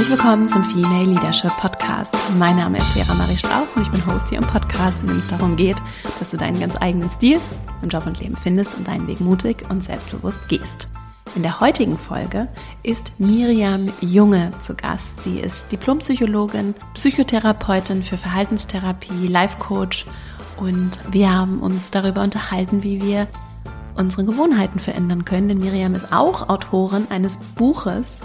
Herzlich willkommen zum Female Leadership Podcast. Mein Name ist Vera Marie Strauch und ich bin Host hier im Podcast, in dem es darum geht, dass du deinen ganz eigenen Stil im Job und Leben findest und deinen Weg mutig und selbstbewusst gehst. In der heutigen Folge ist Miriam Junge zu Gast. Sie ist Diplompsychologin, Psychotherapeutin für Verhaltenstherapie, Life Coach und wir haben uns darüber unterhalten, wie wir unsere Gewohnheiten verändern können. Denn Miriam ist auch Autorin eines Buches,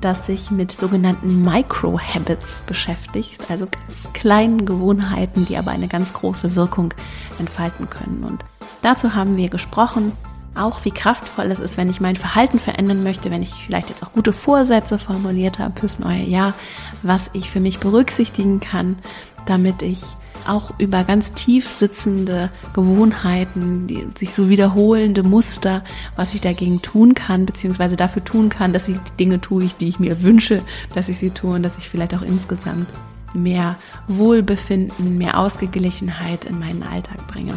das sich mit sogenannten Micro-Habits beschäftigt, also ganz kleinen Gewohnheiten, die aber eine ganz große Wirkung entfalten können. Und dazu haben wir gesprochen, auch wie kraftvoll es ist, wenn ich mein Verhalten verändern möchte, wenn ich vielleicht jetzt auch gute Vorsätze formuliert habe fürs neue Jahr, was ich für mich berücksichtigen kann, damit ich auch über ganz tief sitzende Gewohnheiten, die sich so wiederholende Muster, was ich dagegen tun kann, beziehungsweise dafür tun kann, dass ich die Dinge tue, die ich mir wünsche, dass ich sie tue und dass ich vielleicht auch insgesamt mehr Wohlbefinden, mehr Ausgeglichenheit in meinen Alltag bringe.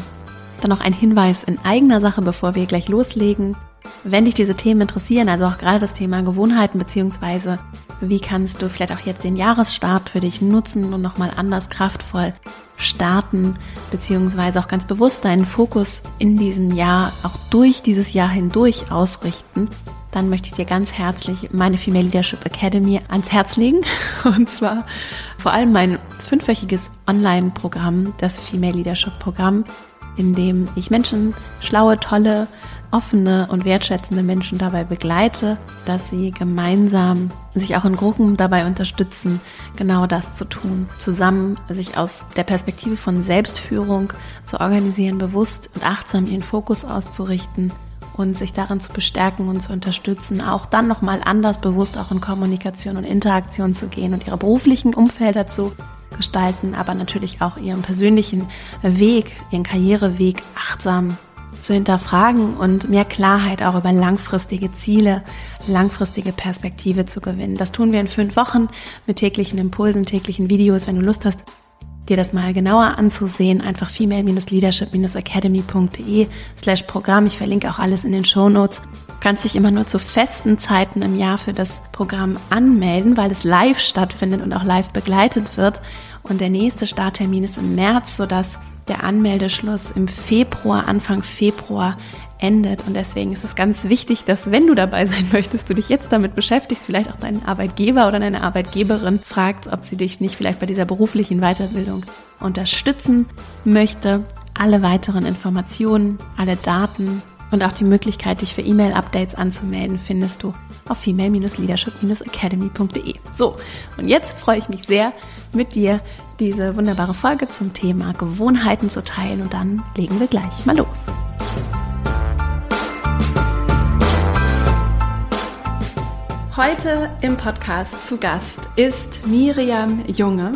Dann noch ein Hinweis in eigener Sache, bevor wir gleich loslegen. Wenn dich diese Themen interessieren, also auch gerade das Thema Gewohnheiten, beziehungsweise wie kannst du vielleicht auch jetzt den Jahresstart für dich nutzen und nochmal anders kraftvoll starten, beziehungsweise auch ganz bewusst deinen Fokus in diesem Jahr, auch durch dieses Jahr hindurch ausrichten, dann möchte ich dir ganz herzlich meine Female Leadership Academy ans Herz legen. Und zwar vor allem mein fünfwöchiges Online-Programm, das Female Leadership Programm, in dem ich Menschen, schlaue, tolle, offene und wertschätzende Menschen dabei begleite, dass sie gemeinsam sich auch in Gruppen dabei unterstützen, genau das zu tun. Zusammen sich aus der Perspektive von Selbstführung zu organisieren, bewusst und achtsam ihren Fokus auszurichten und sich darin zu bestärken und zu unterstützen, auch dann nochmal anders bewusst auch in Kommunikation und Interaktion zu gehen und ihre beruflichen Umfelder zu gestalten, aber natürlich auch ihren persönlichen Weg, ihren Karriereweg achtsam zu hinterfragen und mehr Klarheit auch über langfristige Ziele, langfristige Perspektive zu gewinnen. Das tun wir in fünf Wochen mit täglichen Impulsen, täglichen Videos. Wenn du Lust hast, dir das mal genauer anzusehen, einfach female-leadership-academy.de slash Programm. Ich verlinke auch alles in den Show Notes. Kannst dich immer nur zu festen Zeiten im Jahr für das Programm anmelden, weil es live stattfindet und auch live begleitet wird. Und der nächste Starttermin ist im März, sodass der Anmeldeschluss im Februar, Anfang Februar endet. Und deswegen ist es ganz wichtig, dass wenn du dabei sein möchtest, du dich jetzt damit beschäftigst, vielleicht auch deinen Arbeitgeber oder deine Arbeitgeberin fragst, ob sie dich nicht vielleicht bei dieser beruflichen Weiterbildung unterstützen möchte. Alle weiteren Informationen, alle Daten und auch die Möglichkeit, dich für E-Mail-Updates anzumelden, findest du auf female-leadership-academy.de. So, und jetzt freue ich mich sehr, mit dir diese wunderbare Folge zum Thema Gewohnheiten zu teilen und dann legen wir gleich mal los. Heute im Podcast zu Gast ist Miriam Junge.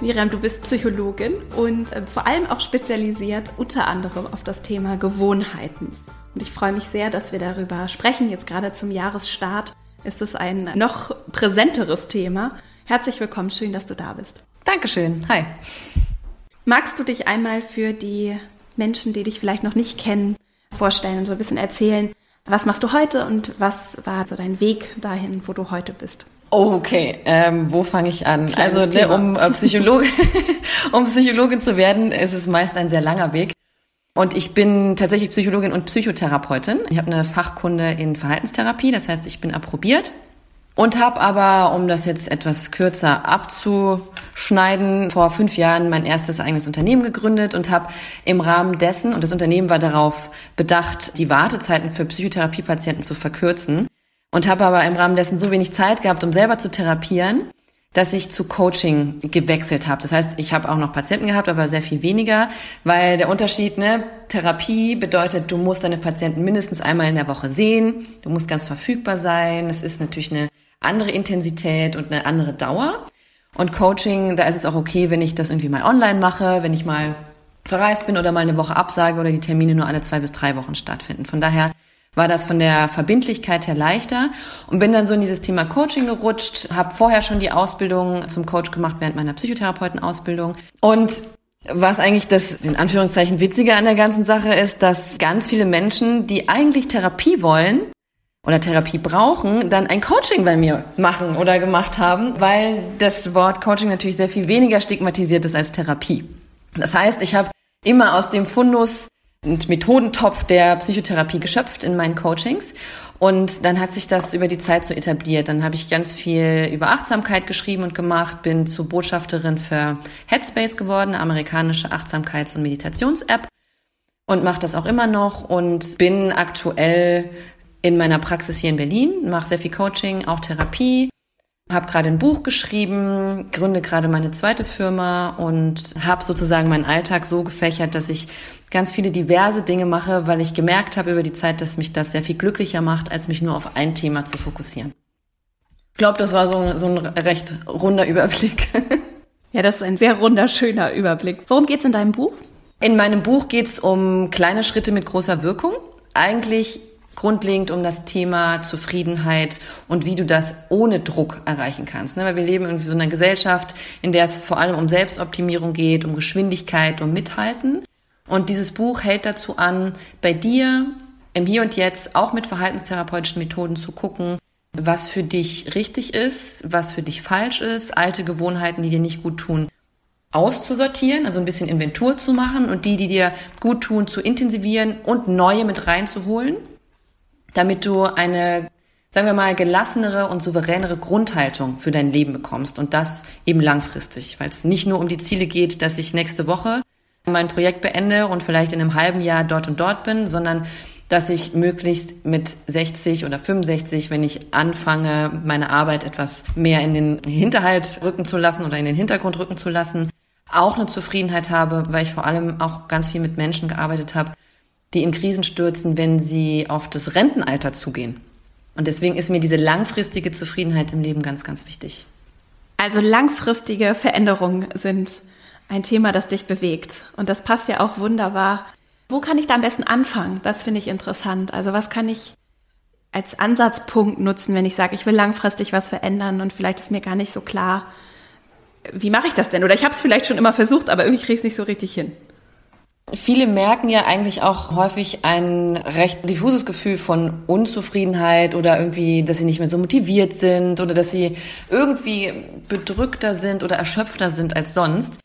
Miriam, du bist Psychologin und äh, vor allem auch spezialisiert unter anderem auf das Thema Gewohnheiten. Und ich freue mich sehr, dass wir darüber sprechen. Jetzt gerade zum Jahresstart ist es ein noch präsenteres Thema. Herzlich willkommen, schön, dass du da bist. Dankeschön. Hi. Magst du dich einmal für die Menschen, die dich vielleicht noch nicht kennen, vorstellen und so ein bisschen erzählen, was machst du heute und was war so dein Weg dahin, wo du heute bist? Okay, ähm, wo fange ich an? Kleines also ne, um äh, Psychologe, um Psychologin zu werden, ist es meist ein sehr langer Weg. Und ich bin tatsächlich Psychologin und Psychotherapeutin. Ich habe eine Fachkunde in Verhaltenstherapie, das heißt, ich bin approbiert und habe aber, um das jetzt etwas kürzer abzuschneiden, vor fünf Jahren mein erstes eigenes Unternehmen gegründet und habe im Rahmen dessen, und das Unternehmen war darauf bedacht, die Wartezeiten für Psychotherapiepatienten zu verkürzen, und habe aber im Rahmen dessen so wenig Zeit gehabt, um selber zu therapieren, dass ich zu Coaching gewechselt habe. Das heißt, ich habe auch noch Patienten gehabt, aber sehr viel weniger, weil der Unterschied, ne, Therapie bedeutet, du musst deine Patienten mindestens einmal in der Woche sehen, du musst ganz verfügbar sein, es ist natürlich eine andere Intensität und eine andere Dauer. Und Coaching, da ist es auch okay, wenn ich das irgendwie mal online mache, wenn ich mal verreist bin oder mal eine Woche absage oder die Termine nur alle zwei bis drei Wochen stattfinden. Von daher war das von der Verbindlichkeit her leichter und bin dann so in dieses Thema Coaching gerutscht, habe vorher schon die Ausbildung zum Coach gemacht während meiner Psychotherapeutenausbildung und was eigentlich das in Anführungszeichen witzige an der ganzen Sache ist, dass ganz viele Menschen, die eigentlich Therapie wollen, oder Therapie brauchen, dann ein Coaching bei mir machen oder gemacht haben, weil das Wort Coaching natürlich sehr viel weniger stigmatisiert ist als Therapie. Das heißt, ich habe immer aus dem Fundus und Methodentopf der Psychotherapie geschöpft in meinen Coachings. Und dann hat sich das über die Zeit so etabliert. Dann habe ich ganz viel über Achtsamkeit geschrieben und gemacht, bin zur Botschafterin für Headspace geworden, eine amerikanische Achtsamkeits- und Meditations-App und mache das auch immer noch und bin aktuell in meiner Praxis hier in Berlin, mache sehr viel Coaching, auch Therapie, habe gerade ein Buch geschrieben, gründe gerade meine zweite Firma und habe sozusagen meinen Alltag so gefächert, dass ich ganz viele diverse Dinge mache, weil ich gemerkt habe über die Zeit, dass mich das sehr viel glücklicher macht, als mich nur auf ein Thema zu fokussieren. Ich glaube, das war so, so ein recht runder Überblick. Ja, das ist ein sehr runder, schöner Überblick. Worum geht's in deinem Buch? In meinem Buch geht's um kleine Schritte mit großer Wirkung. Eigentlich grundlegend um das Thema Zufriedenheit und wie du das ohne Druck erreichen kannst. Ne? Weil wir leben in so einer Gesellschaft, in der es vor allem um Selbstoptimierung geht, um Geschwindigkeit, um Mithalten. Und dieses Buch hält dazu an, bei dir im Hier und Jetzt auch mit verhaltenstherapeutischen Methoden zu gucken, was für dich richtig ist, was für dich falsch ist, alte Gewohnheiten, die dir nicht gut tun, auszusortieren, also ein bisschen Inventur zu machen und die, die dir gut tun, zu intensivieren und neue mit reinzuholen, damit du eine, sagen wir mal, gelassenere und souveränere Grundhaltung für dein Leben bekommst und das eben langfristig, weil es nicht nur um die Ziele geht, dass ich nächste Woche mein Projekt beende und vielleicht in einem halben Jahr dort und dort bin, sondern dass ich möglichst mit 60 oder 65, wenn ich anfange, meine Arbeit etwas mehr in den Hinterhalt rücken zu lassen oder in den Hintergrund rücken zu lassen, auch eine Zufriedenheit habe, weil ich vor allem auch ganz viel mit Menschen gearbeitet habe, die in Krisen stürzen, wenn sie auf das Rentenalter zugehen. Und deswegen ist mir diese langfristige Zufriedenheit im Leben ganz, ganz wichtig. Also langfristige Veränderungen sind ein Thema, das dich bewegt. Und das passt ja auch wunderbar. Wo kann ich da am besten anfangen? Das finde ich interessant. Also was kann ich als Ansatzpunkt nutzen, wenn ich sage, ich will langfristig was verändern und vielleicht ist mir gar nicht so klar, wie mache ich das denn? Oder ich habe es vielleicht schon immer versucht, aber irgendwie kriege ich es nicht so richtig hin. Viele merken ja eigentlich auch häufig ein recht diffuses Gefühl von Unzufriedenheit oder irgendwie, dass sie nicht mehr so motiviert sind oder dass sie irgendwie bedrückter sind oder erschöpfter sind als sonst.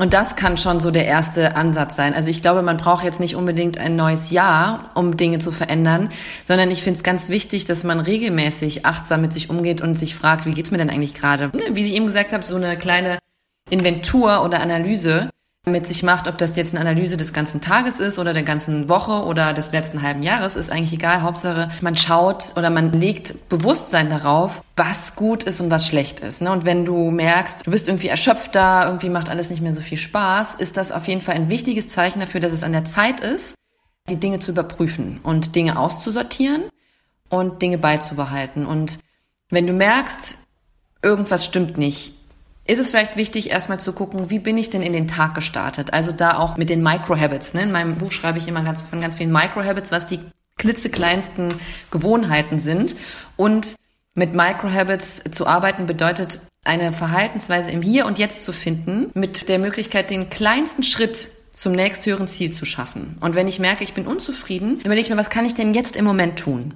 Und das kann schon so der erste Ansatz sein. Also ich glaube, man braucht jetzt nicht unbedingt ein neues Jahr, um Dinge zu verändern, sondern ich finde es ganz wichtig, dass man regelmäßig achtsam mit sich umgeht und sich fragt, wie geht's mir denn eigentlich gerade? Wie ich eben gesagt habe, so eine kleine Inventur oder Analyse mit sich macht, ob das jetzt eine Analyse des ganzen Tages ist oder der ganzen Woche oder des letzten halben Jahres, ist eigentlich egal. Hauptsache, man schaut oder man legt Bewusstsein darauf, was gut ist und was schlecht ist. Ne? Und wenn du merkst, du bist irgendwie erschöpft da, irgendwie macht alles nicht mehr so viel Spaß, ist das auf jeden Fall ein wichtiges Zeichen dafür, dass es an der Zeit ist, die Dinge zu überprüfen und Dinge auszusortieren und Dinge beizubehalten. Und wenn du merkst, irgendwas stimmt nicht, ist es vielleicht wichtig, erstmal zu gucken, wie bin ich denn in den Tag gestartet? Also da auch mit den Microhabits. Ne? In meinem Buch schreibe ich immer ganz, von ganz vielen Microhabits, was die klitzekleinsten Gewohnheiten sind. Und mit Microhabits zu arbeiten bedeutet, eine Verhaltensweise im Hier und Jetzt zu finden, mit der Möglichkeit, den kleinsten Schritt zum nächsthöheren Ziel zu schaffen. Und wenn ich merke, ich bin unzufrieden, überlege ich mir, was kann ich denn jetzt im Moment tun?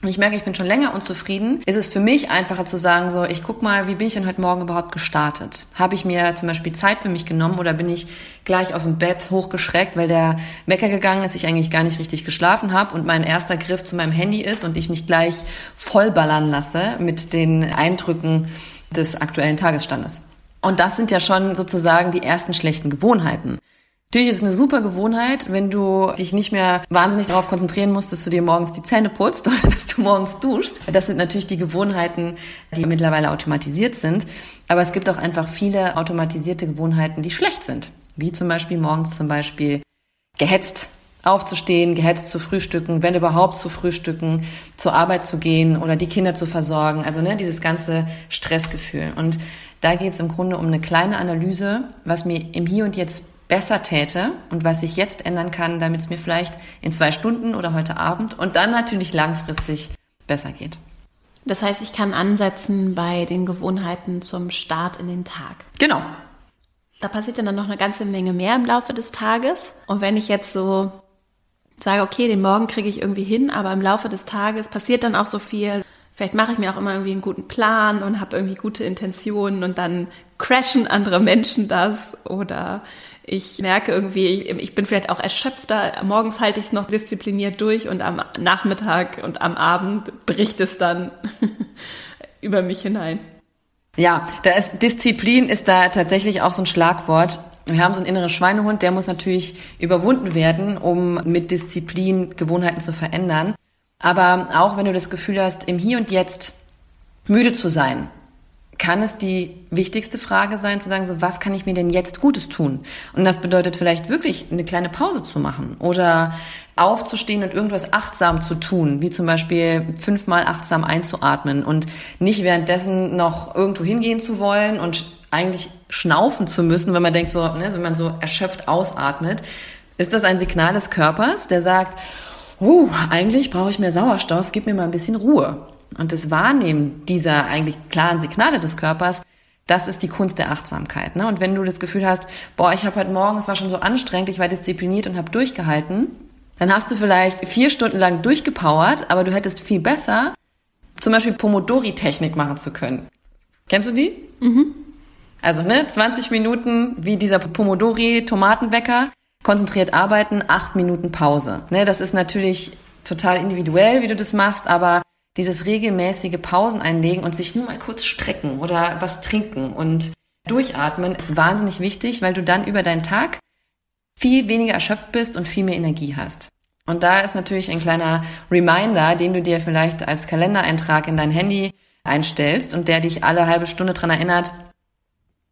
Und ich merke, ich bin schon länger unzufrieden, ist es für mich einfacher zu sagen, so, ich guck mal, wie bin ich denn heute Morgen überhaupt gestartet? Habe ich mir zum Beispiel Zeit für mich genommen oder bin ich gleich aus dem Bett hochgeschreckt, weil der Wecker gegangen ist, ich eigentlich gar nicht richtig geschlafen habe und mein erster Griff zu meinem Handy ist und ich mich gleich vollballern lasse mit den Eindrücken des aktuellen Tagesstandes. Und das sind ja schon sozusagen die ersten schlechten Gewohnheiten. Natürlich ist es eine super Gewohnheit, wenn du dich nicht mehr wahnsinnig darauf konzentrieren musst, dass du dir morgens die Zähne putzt oder dass du morgens duschst. Das sind natürlich die Gewohnheiten, die mittlerweile automatisiert sind. Aber es gibt auch einfach viele automatisierte Gewohnheiten, die schlecht sind. Wie zum Beispiel morgens zum Beispiel gehetzt aufzustehen, gehetzt zu frühstücken, wenn überhaupt zu frühstücken, zur Arbeit zu gehen oder die Kinder zu versorgen. Also ne, dieses ganze Stressgefühl. Und da geht es im Grunde um eine kleine Analyse, was mir im Hier und Jetzt besser täte und was ich jetzt ändern kann, damit es mir vielleicht in zwei Stunden oder heute Abend und dann natürlich langfristig besser geht. Das heißt, ich kann ansetzen bei den Gewohnheiten zum Start in den Tag. Genau. Da passiert dann noch eine ganze Menge mehr im Laufe des Tages. Und wenn ich jetzt so sage, okay, den Morgen kriege ich irgendwie hin, aber im Laufe des Tages passiert dann auch so viel. Vielleicht mache ich mir auch immer irgendwie einen guten Plan und habe irgendwie gute Intentionen und dann crashen andere Menschen das oder ich merke irgendwie, ich bin vielleicht auch erschöpfter. Morgens halte ich es noch diszipliniert durch und am Nachmittag und am Abend bricht es dann über mich hinein. Ja, da ist Disziplin ist da tatsächlich auch so ein Schlagwort. Wir haben so einen inneren Schweinehund, der muss natürlich überwunden werden, um mit Disziplin Gewohnheiten zu verändern. Aber auch wenn du das Gefühl hast, im Hier und Jetzt müde zu sein, kann es die wichtigste Frage sein, zu sagen, so, was kann ich mir denn jetzt Gutes tun? Und das bedeutet vielleicht wirklich eine kleine Pause zu machen oder aufzustehen und irgendwas achtsam zu tun, wie zum Beispiel fünfmal achtsam einzuatmen und nicht währenddessen noch irgendwo hingehen zu wollen und eigentlich schnaufen zu müssen, wenn man denkt so, ne, wenn man so erschöpft ausatmet, ist das ein Signal des Körpers, der sagt, uh, eigentlich brauche ich mehr Sauerstoff, gib mir mal ein bisschen Ruhe. Und das Wahrnehmen dieser eigentlich klaren Signale des Körpers, das ist die Kunst der Achtsamkeit. Ne? Und wenn du das Gefühl hast, boah, ich habe heute Morgen, es war schon so anstrengend, ich war diszipliniert und habe durchgehalten, dann hast du vielleicht vier Stunden lang durchgepowert, aber du hättest viel besser zum Beispiel Pomodori-Technik machen zu können. Kennst du die? Mhm. Also ne, 20 Minuten wie dieser Pomodori-Tomatenwecker, konzentriert arbeiten, acht Minuten Pause. Ne, das ist natürlich total individuell, wie du das machst, aber dieses regelmäßige Pausen einlegen und sich nur mal kurz strecken oder was trinken und durchatmen ist wahnsinnig wichtig, weil du dann über deinen Tag viel weniger erschöpft bist und viel mehr Energie hast. Und da ist natürlich ein kleiner Reminder, den du dir vielleicht als Kalendereintrag in dein Handy einstellst und der dich alle halbe Stunde dran erinnert,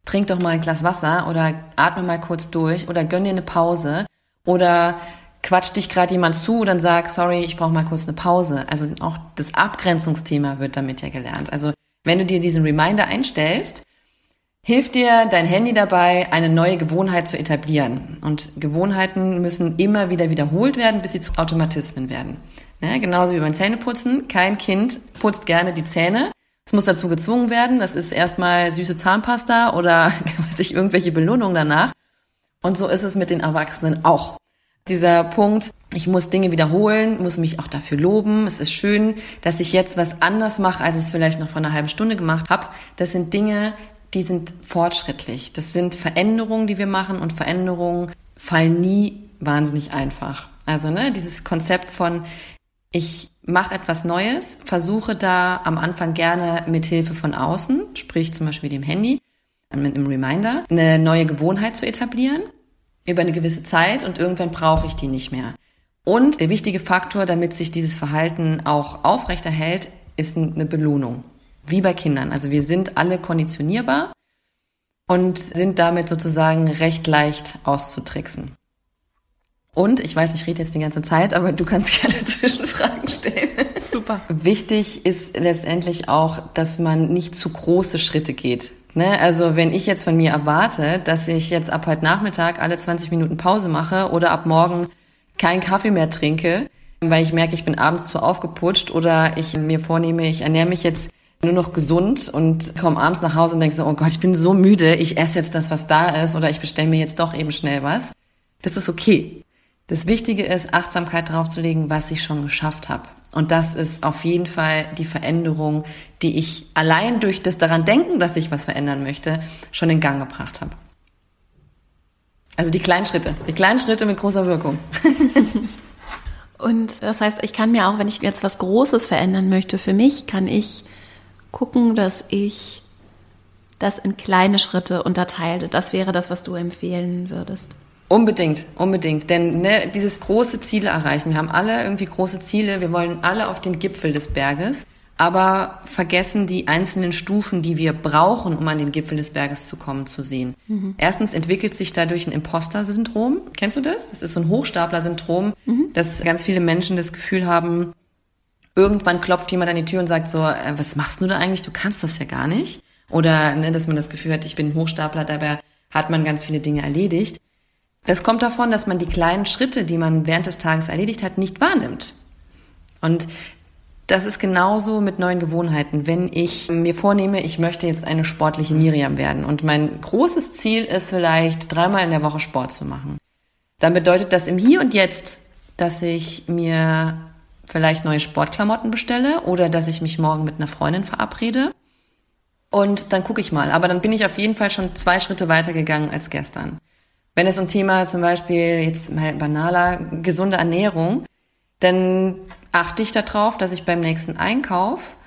trink doch mal ein Glas Wasser oder atme mal kurz durch oder gönn dir eine Pause oder quatscht dich gerade jemand zu, dann sag, sorry, ich brauche mal kurz eine Pause. Also auch das Abgrenzungsthema wird damit ja gelernt. Also wenn du dir diesen Reminder einstellst, hilft dir dein Handy dabei, eine neue Gewohnheit zu etablieren. Und Gewohnheiten müssen immer wieder wiederholt werden, bis sie zu Automatismen werden. Ja, genauso wie beim Zähneputzen. Kein Kind putzt gerne die Zähne. Es muss dazu gezwungen werden. Das ist erstmal süße Zahnpasta oder weiß ich, irgendwelche Belohnungen danach. Und so ist es mit den Erwachsenen auch. Dieser Punkt, ich muss Dinge wiederholen, muss mich auch dafür loben. Es ist schön, dass ich jetzt was anders mache, als ich es vielleicht noch vor einer halben Stunde gemacht habe. Das sind Dinge, die sind fortschrittlich. Das sind Veränderungen, die wir machen und Veränderungen fallen nie wahnsinnig einfach. Also ne, dieses Konzept von ich mache etwas Neues, versuche da am Anfang gerne mit Hilfe von außen, sprich zum Beispiel dem Handy, mit einem Reminder, eine neue Gewohnheit zu etablieren über eine gewisse Zeit und irgendwann brauche ich die nicht mehr. Und der wichtige Faktor, damit sich dieses Verhalten auch aufrechterhält, ist eine Belohnung. Wie bei Kindern. Also wir sind alle konditionierbar und sind damit sozusagen recht leicht auszutricksen. Und ich weiß, ich rede jetzt die ganze Zeit, aber du kannst gerne Zwischenfragen stellen. Super. Wichtig ist letztendlich auch, dass man nicht zu große Schritte geht. Ne? Also wenn ich jetzt von mir erwarte, dass ich jetzt ab heute Nachmittag alle 20 Minuten Pause mache oder ab morgen keinen Kaffee mehr trinke, weil ich merke, ich bin abends zu aufgeputscht oder ich mir vornehme, ich ernähre mich jetzt nur noch gesund und komme abends nach Hause und denke so, oh Gott, ich bin so müde, ich esse jetzt das, was da ist oder ich bestelle mir jetzt doch eben schnell was. Das ist okay. Das Wichtige ist, Achtsamkeit draufzulegen, was ich schon geschafft habe. Und das ist auf jeden Fall die Veränderung, die ich allein durch das daran denken, dass ich was verändern möchte, schon in Gang gebracht habe. Also die kleinen Schritte, die kleinen Schritte mit großer Wirkung. Und das heißt, ich kann mir auch, wenn ich jetzt was Großes verändern möchte für mich, kann ich gucken, dass ich das in kleine Schritte unterteile. Das wäre das, was du empfehlen würdest. Unbedingt, unbedingt. Denn ne, dieses große Ziele erreichen. Wir haben alle irgendwie große Ziele. Wir wollen alle auf den Gipfel des Berges, aber vergessen die einzelnen Stufen, die wir brauchen, um an den Gipfel des Berges zu kommen, zu sehen. Mhm. Erstens entwickelt sich dadurch ein Imposter-Syndrom. Kennst du das? Das ist so ein Hochstapler-Syndrom, mhm. dass ganz viele Menschen das Gefühl haben, irgendwann klopft jemand an die Tür und sagt so, äh, was machst du da eigentlich? Du kannst das ja gar nicht. Oder ne, dass man das Gefühl hat, ich bin ein Hochstapler, dabei hat man ganz viele Dinge erledigt. Das kommt davon, dass man die kleinen Schritte, die man während des Tages erledigt hat, nicht wahrnimmt. Und das ist genauso mit neuen Gewohnheiten. Wenn ich mir vornehme, ich möchte jetzt eine sportliche Miriam werden und mein großes Ziel ist vielleicht dreimal in der Woche Sport zu machen, dann bedeutet das im Hier und Jetzt dass ich mir vielleicht neue Sportklamotten bestelle oder dass ich mich morgen mit einer Freundin verabrede. Und dann gucke ich mal. Aber dann bin ich auf jeden Fall schon zwei Schritte weiter gegangen als gestern. Wenn es um Thema zum Beispiel jetzt mal banaler gesunde Ernährung, dann achte ich darauf, dass ich beim nächsten Einkauf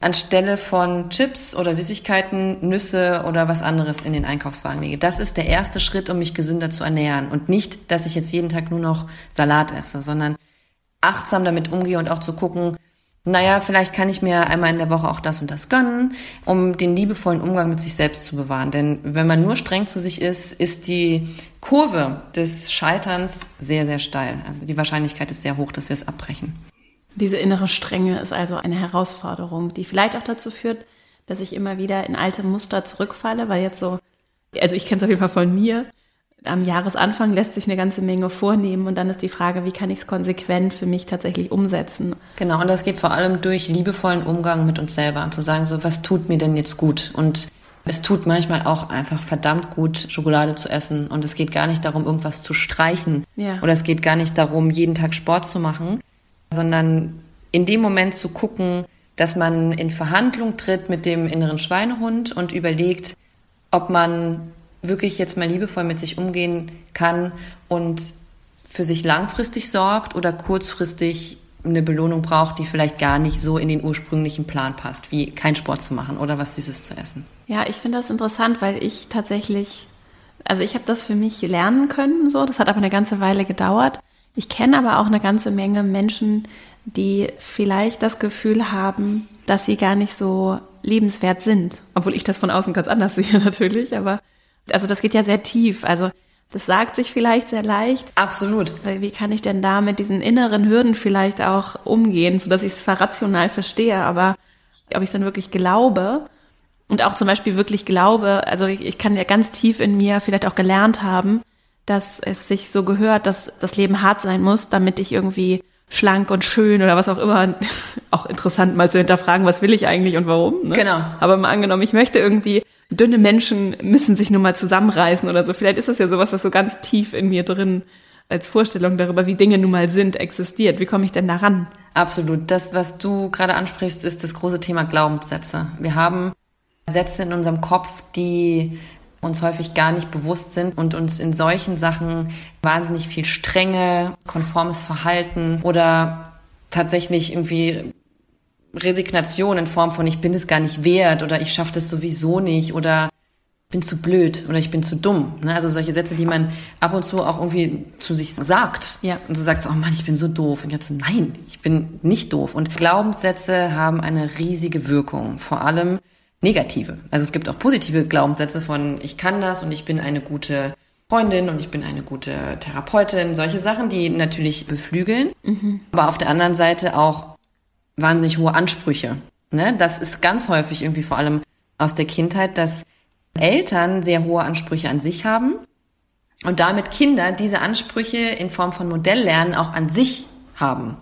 anstelle von Chips oder Süßigkeiten Nüsse oder was anderes in den Einkaufswagen lege. Das ist der erste Schritt, um mich gesünder zu ernähren. Und nicht, dass ich jetzt jeden Tag nur noch Salat esse, sondern achtsam damit umgehe und auch zu gucken, naja, vielleicht kann ich mir einmal in der Woche auch das und das gönnen, um den liebevollen Umgang mit sich selbst zu bewahren. Denn wenn man nur streng zu sich ist, ist die Kurve des Scheiterns sehr, sehr steil. Also die Wahrscheinlichkeit ist sehr hoch, dass wir es abbrechen. Diese innere Strenge ist also eine Herausforderung, die vielleicht auch dazu führt, dass ich immer wieder in alte Muster zurückfalle, weil jetzt so, also ich kenne es auf jeden Fall von mir, am Jahresanfang lässt sich eine ganze Menge vornehmen und dann ist die Frage, wie kann ich es konsequent für mich tatsächlich umsetzen? Genau, und das geht vor allem durch liebevollen Umgang mit uns selber und zu sagen, so, was tut mir denn jetzt gut? Und es tut manchmal auch einfach verdammt gut, Schokolade zu essen. Und es geht gar nicht darum, irgendwas zu streichen. Ja. Oder es geht gar nicht darum, jeden Tag Sport zu machen, sondern in dem Moment zu gucken, dass man in Verhandlung tritt mit dem inneren Schweinehund und überlegt, ob man wirklich jetzt mal liebevoll mit sich umgehen kann und für sich langfristig sorgt oder kurzfristig eine Belohnung braucht, die vielleicht gar nicht so in den ursprünglichen Plan passt, wie kein Sport zu machen oder was Süßes zu essen. Ja, ich finde das interessant, weil ich tatsächlich, also ich habe das für mich lernen können, so, das hat aber eine ganze Weile gedauert. Ich kenne aber auch eine ganze Menge Menschen, die vielleicht das Gefühl haben, dass sie gar nicht so lebenswert sind, obwohl ich das von außen ganz anders sehe natürlich, aber also das geht ja sehr tief. Also das sagt sich vielleicht sehr leicht. Absolut. Wie kann ich denn da mit diesen inneren Hürden vielleicht auch umgehen, sodass ich es rational verstehe, aber ob ich es dann wirklich glaube und auch zum Beispiel wirklich glaube, also ich, ich kann ja ganz tief in mir vielleicht auch gelernt haben, dass es sich so gehört, dass das Leben hart sein muss, damit ich irgendwie schlank und schön oder was auch immer. Auch interessant mal zu hinterfragen, was will ich eigentlich und warum. Ne? Genau. Aber mal angenommen, ich möchte irgendwie dünne Menschen müssen sich nur mal zusammenreißen oder so. Vielleicht ist das ja sowas, was so ganz tief in mir drin als Vorstellung darüber, wie Dinge nun mal sind, existiert. Wie komme ich denn daran? Absolut. Das, was du gerade ansprichst, ist das große Thema Glaubenssätze. Wir haben Sätze in unserem Kopf, die uns häufig gar nicht bewusst sind und uns in solchen Sachen wahnsinnig viel Strenge, konformes Verhalten oder tatsächlich irgendwie Resignation in Form von ich bin es gar nicht wert oder ich schaffe das sowieso nicht oder bin zu blöd oder ich bin zu dumm. Ne? Also solche Sätze, die man ab und zu auch irgendwie zu sich sagt. Ja. Und du sagst, oh Mann, ich bin so doof. Und jetzt, nein, ich bin nicht doof. Und Glaubenssätze haben eine riesige Wirkung. Vor allem negative. Also es gibt auch positive Glaubenssätze von ich kann das und ich bin eine gute Freundin und ich bin eine gute Therapeutin. Solche Sachen, die natürlich beflügeln. Mhm. Aber auf der anderen Seite auch wahnsinnig hohe Ansprüche. Ne? Das ist ganz häufig irgendwie vor allem aus der Kindheit, dass Eltern sehr hohe Ansprüche an sich haben und damit Kinder diese Ansprüche in Form von Modelllernen auch an sich haben.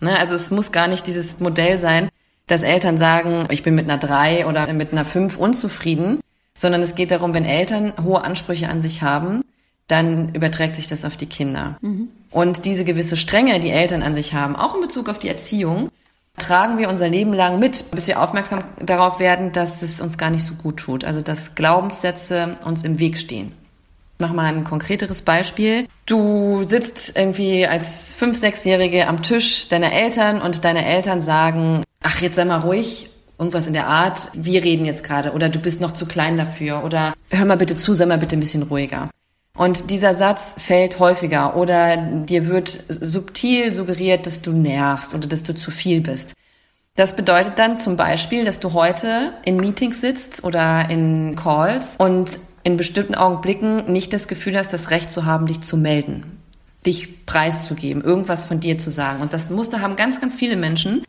Ne? Also es muss gar nicht dieses Modell sein, dass Eltern sagen, ich bin mit einer drei oder mit einer fünf unzufrieden, sondern es geht darum, wenn Eltern hohe Ansprüche an sich haben, dann überträgt sich das auf die Kinder. Mhm. Und diese gewisse Strenge, die Eltern an sich haben, auch in Bezug auf die Erziehung, tragen wir unser Leben lang mit, bis wir aufmerksam darauf werden, dass es uns gar nicht so gut tut. Also dass Glaubenssätze uns im Weg stehen. Mach mal ein konkreteres Beispiel. Du sitzt irgendwie als fünf, sechsjährige am Tisch deiner Eltern und deine Eltern sagen, ach, jetzt sei mal ruhig, irgendwas in der Art, wir reden jetzt gerade oder du bist noch zu klein dafür oder hör mal bitte zu, sei mal bitte ein bisschen ruhiger. Und dieser Satz fällt häufiger oder dir wird subtil suggeriert, dass du nervst oder dass du zu viel bist. Das bedeutet dann zum Beispiel, dass du heute in Meetings sitzt oder in Calls und in bestimmten Augenblicken nicht das Gefühl hast, das Recht zu haben, dich zu melden, dich preiszugeben, irgendwas von dir zu sagen. Und das Muster haben ganz, ganz viele Menschen.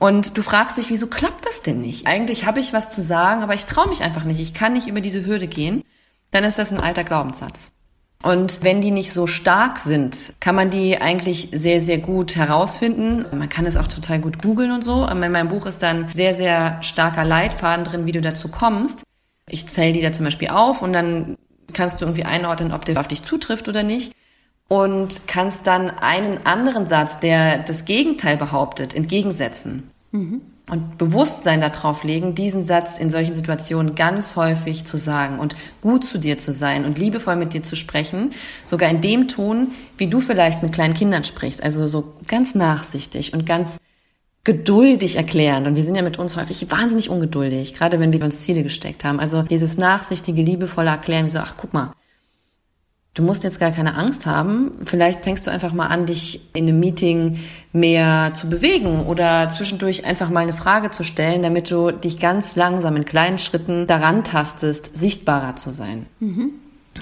Und du fragst dich, wieso klappt das denn nicht? Eigentlich habe ich was zu sagen, aber ich traue mich einfach nicht. Ich kann nicht über diese Hürde gehen dann ist das ein alter Glaubenssatz. Und wenn die nicht so stark sind, kann man die eigentlich sehr, sehr gut herausfinden. Man kann es auch total gut googeln und so. In meinem Buch ist dann sehr, sehr starker Leitfaden drin, wie du dazu kommst. Ich zähle die da zum Beispiel auf und dann kannst du irgendwie einordnen, ob der auf dich zutrifft oder nicht. und kannst dann einen anderen Satz, der das Gegenteil behauptet, entgegensetzen. Mhm. Und Bewusstsein darauf legen, diesen Satz in solchen Situationen ganz häufig zu sagen und gut zu dir zu sein und liebevoll mit dir zu sprechen, sogar in dem Ton, wie du vielleicht mit kleinen Kindern sprichst, also so ganz nachsichtig und ganz geduldig erklären. Und wir sind ja mit uns häufig wahnsinnig ungeduldig, gerade wenn wir uns Ziele gesteckt haben. Also dieses nachsichtige, liebevolle Erklären, wie so, ach, guck mal, du musst jetzt gar keine Angst haben. Vielleicht fängst du einfach mal an, dich in einem Meeting mehr zu bewegen oder zwischendurch einfach mal eine Frage zu stellen, damit du dich ganz langsam in kleinen Schritten daran tastest, sichtbarer zu sein. Mhm.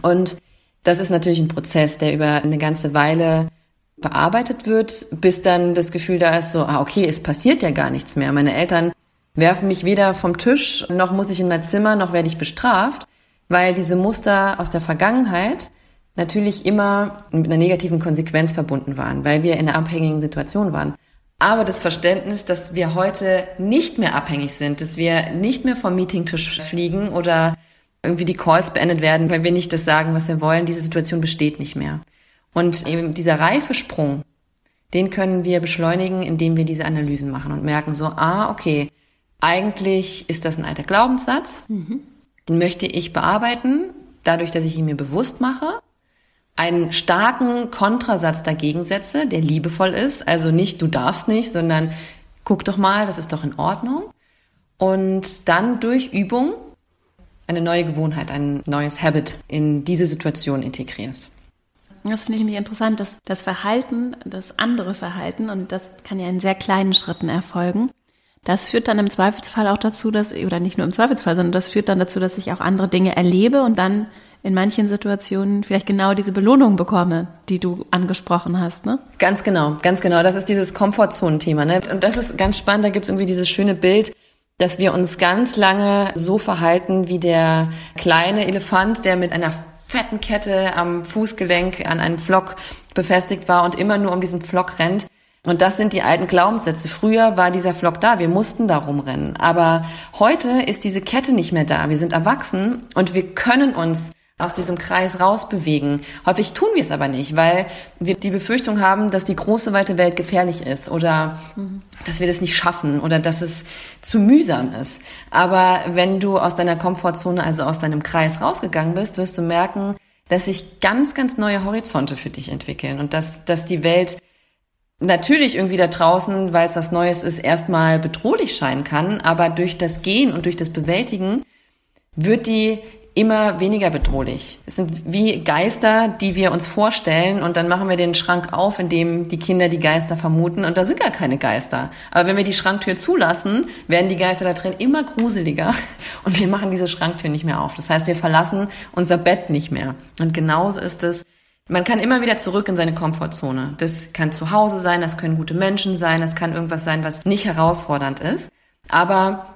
Und das ist natürlich ein Prozess, der über eine ganze Weile bearbeitet wird, bis dann das Gefühl da ist, so, ah, okay, es passiert ja gar nichts mehr. Meine Eltern werfen mich weder vom Tisch, noch muss ich in mein Zimmer, noch werde ich bestraft, weil diese Muster aus der Vergangenheit natürlich immer mit einer negativen Konsequenz verbunden waren, weil wir in einer abhängigen Situation waren. Aber das Verständnis, dass wir heute nicht mehr abhängig sind, dass wir nicht mehr vom Meetingtisch fliegen oder irgendwie die Calls beendet werden, weil wir nicht das sagen, was wir wollen, diese Situation besteht nicht mehr. Und eben dieser Reifesprung, den können wir beschleunigen, indem wir diese Analysen machen und merken so, ah, okay, eigentlich ist das ein alter Glaubenssatz, mhm. den möchte ich bearbeiten, dadurch, dass ich ihn mir bewusst mache, einen starken Kontrasatz dagegen setze, der liebevoll ist, also nicht du darfst nicht, sondern guck doch mal, das ist doch in Ordnung. Und dann durch Übung eine neue Gewohnheit, ein neues Habit in diese Situation integrierst. Das finde ich nämlich interessant, dass das Verhalten, das andere Verhalten, und das kann ja in sehr kleinen Schritten erfolgen, das führt dann im Zweifelsfall auch dazu, dass, oder nicht nur im Zweifelsfall, sondern das führt dann dazu, dass ich auch andere Dinge erlebe und dann in manchen Situationen vielleicht genau diese Belohnung bekomme, die du angesprochen hast, ne? Ganz genau, ganz genau. Das ist dieses Komfortzonenthema, ne? Und das ist ganz spannend. Da gibt es irgendwie dieses schöne Bild, dass wir uns ganz lange so verhalten wie der kleine Elefant, der mit einer fetten Kette am Fußgelenk an einen Pflock befestigt war und immer nur um diesen Pflock rennt. Und das sind die alten Glaubenssätze. Früher war dieser Flock da, wir mussten da rumrennen. Aber heute ist diese Kette nicht mehr da. Wir sind erwachsen und wir können uns aus diesem Kreis rausbewegen. Häufig tun wir es aber nicht, weil wir die Befürchtung haben, dass die große weite Welt gefährlich ist oder mhm. dass wir das nicht schaffen oder dass es zu mühsam ist. Aber wenn du aus deiner Komfortzone, also aus deinem Kreis rausgegangen bist, wirst du merken, dass sich ganz, ganz neue Horizonte für dich entwickeln und dass, dass die Welt natürlich irgendwie da draußen, weil es das Neues ist, erstmal bedrohlich scheinen kann, aber durch das Gehen und durch das Bewältigen wird die immer weniger bedrohlich. Es sind wie Geister, die wir uns vorstellen und dann machen wir den Schrank auf, in dem die Kinder die Geister vermuten und da sind gar keine Geister. Aber wenn wir die Schranktür zulassen, werden die Geister da drin immer gruseliger und wir machen diese Schranktür nicht mehr auf. Das heißt, wir verlassen unser Bett nicht mehr. Und genauso ist es man kann immer wieder zurück in seine Komfortzone. Das kann zu Hause sein, das können gute Menschen sein, das kann irgendwas sein, was nicht herausfordernd ist. Aber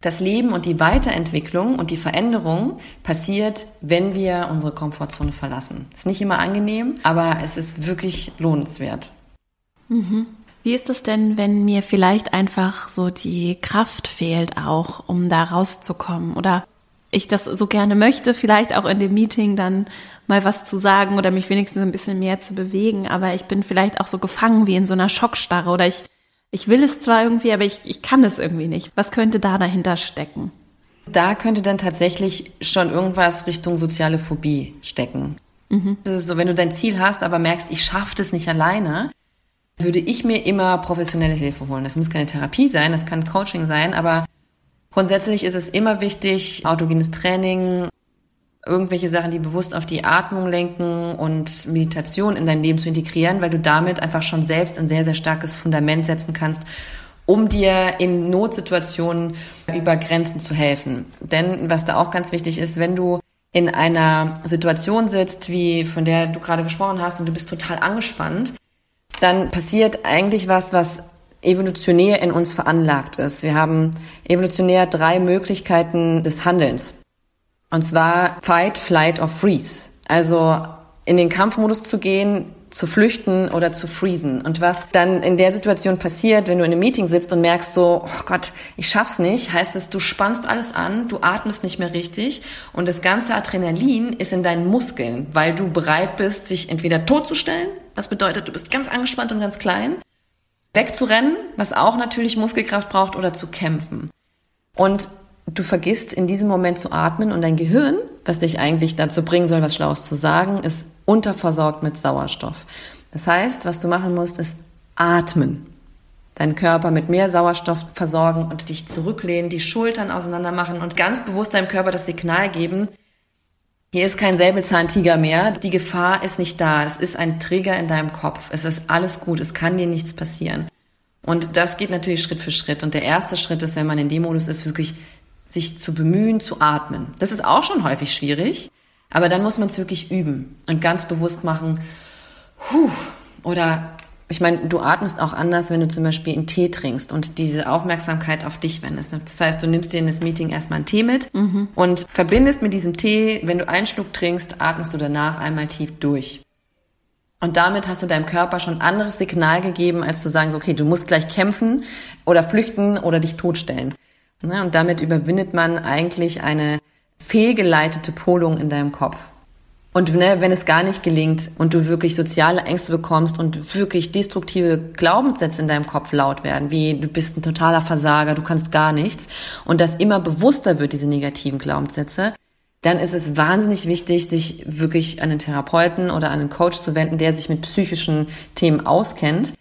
das Leben und die Weiterentwicklung und die Veränderung passiert, wenn wir unsere Komfortzone verlassen. Ist nicht immer angenehm, aber es ist wirklich lohnenswert. Mhm. Wie ist das denn, wenn mir vielleicht einfach so die Kraft fehlt, auch um da rauszukommen? Oder ich das so gerne möchte, vielleicht auch in dem Meeting dann mal was zu sagen oder mich wenigstens ein bisschen mehr zu bewegen, aber ich bin vielleicht auch so gefangen wie in so einer Schockstarre oder ich ich will es zwar irgendwie, aber ich, ich kann es irgendwie nicht. Was könnte da dahinter stecken? Da könnte dann tatsächlich schon irgendwas Richtung soziale Phobie stecken. Mhm. Das ist so, wenn du dein Ziel hast, aber merkst, ich schaffe das nicht alleine, würde ich mir immer professionelle Hilfe holen. Das muss keine Therapie sein, das kann Coaching sein, aber grundsätzlich ist es immer wichtig, autogenes Training, irgendwelche Sachen, die bewusst auf die Atmung lenken und Meditation in dein Leben zu integrieren, weil du damit einfach schon selbst ein sehr, sehr starkes Fundament setzen kannst, um dir in Notsituationen über Grenzen zu helfen. Denn was da auch ganz wichtig ist, wenn du in einer Situation sitzt, wie von der du gerade gesprochen hast, und du bist total angespannt, dann passiert eigentlich was, was evolutionär in uns veranlagt ist. Wir haben evolutionär drei Möglichkeiten des Handelns. Und zwar Fight, Flight or Freeze. Also in den Kampfmodus zu gehen, zu flüchten oder zu freezen. Und was dann in der Situation passiert, wenn du in einem Meeting sitzt und merkst so, oh Gott, ich schaff's nicht, heißt es, du spannst alles an, du atmest nicht mehr richtig und das ganze Adrenalin ist in deinen Muskeln, weil du bereit bist, sich entweder totzustellen, was bedeutet, du bist ganz angespannt und ganz klein, wegzurennen, was auch natürlich Muskelkraft braucht, oder zu kämpfen. Und du vergisst in diesem Moment zu atmen und dein Gehirn, was dich eigentlich dazu bringen soll, was Schlaues zu sagen, ist unterversorgt mit Sauerstoff. Das heißt, was du machen musst, ist atmen. Deinen Körper mit mehr Sauerstoff versorgen und dich zurücklehnen, die Schultern auseinander machen und ganz bewusst deinem Körper das Signal geben, hier ist kein Säbelzahntiger mehr. Die Gefahr ist nicht da. Es ist ein Trigger in deinem Kopf. Es ist alles gut. Es kann dir nichts passieren. Und das geht natürlich Schritt für Schritt. Und der erste Schritt ist, wenn man in dem Modus ist, wirklich sich zu bemühen, zu atmen. Das ist auch schon häufig schwierig. Aber dann muss man es wirklich üben und ganz bewusst machen, huh, oder ich meine, du atmest auch anders, wenn du zum Beispiel einen Tee trinkst und diese Aufmerksamkeit auf dich wendest. Das heißt, du nimmst dir in das Meeting erstmal einen Tee mit mhm. und verbindest mit diesem Tee, wenn du einen Schluck trinkst, atmest du danach einmal tief durch. Und damit hast du deinem Körper schon ein anderes Signal gegeben, als zu sagen, so, okay, du musst gleich kämpfen oder flüchten oder dich totstellen. Und damit überwindet man eigentlich eine fehlgeleitete Polung in deinem Kopf. Und ne, wenn es gar nicht gelingt und du wirklich soziale Ängste bekommst und wirklich destruktive Glaubenssätze in deinem Kopf laut werden, wie du bist ein totaler Versager, du kannst gar nichts, und das immer bewusster wird, diese negativen Glaubenssätze, dann ist es wahnsinnig wichtig, sich wirklich an einen Therapeuten oder an einen Coach zu wenden, der sich mit psychischen Themen auskennt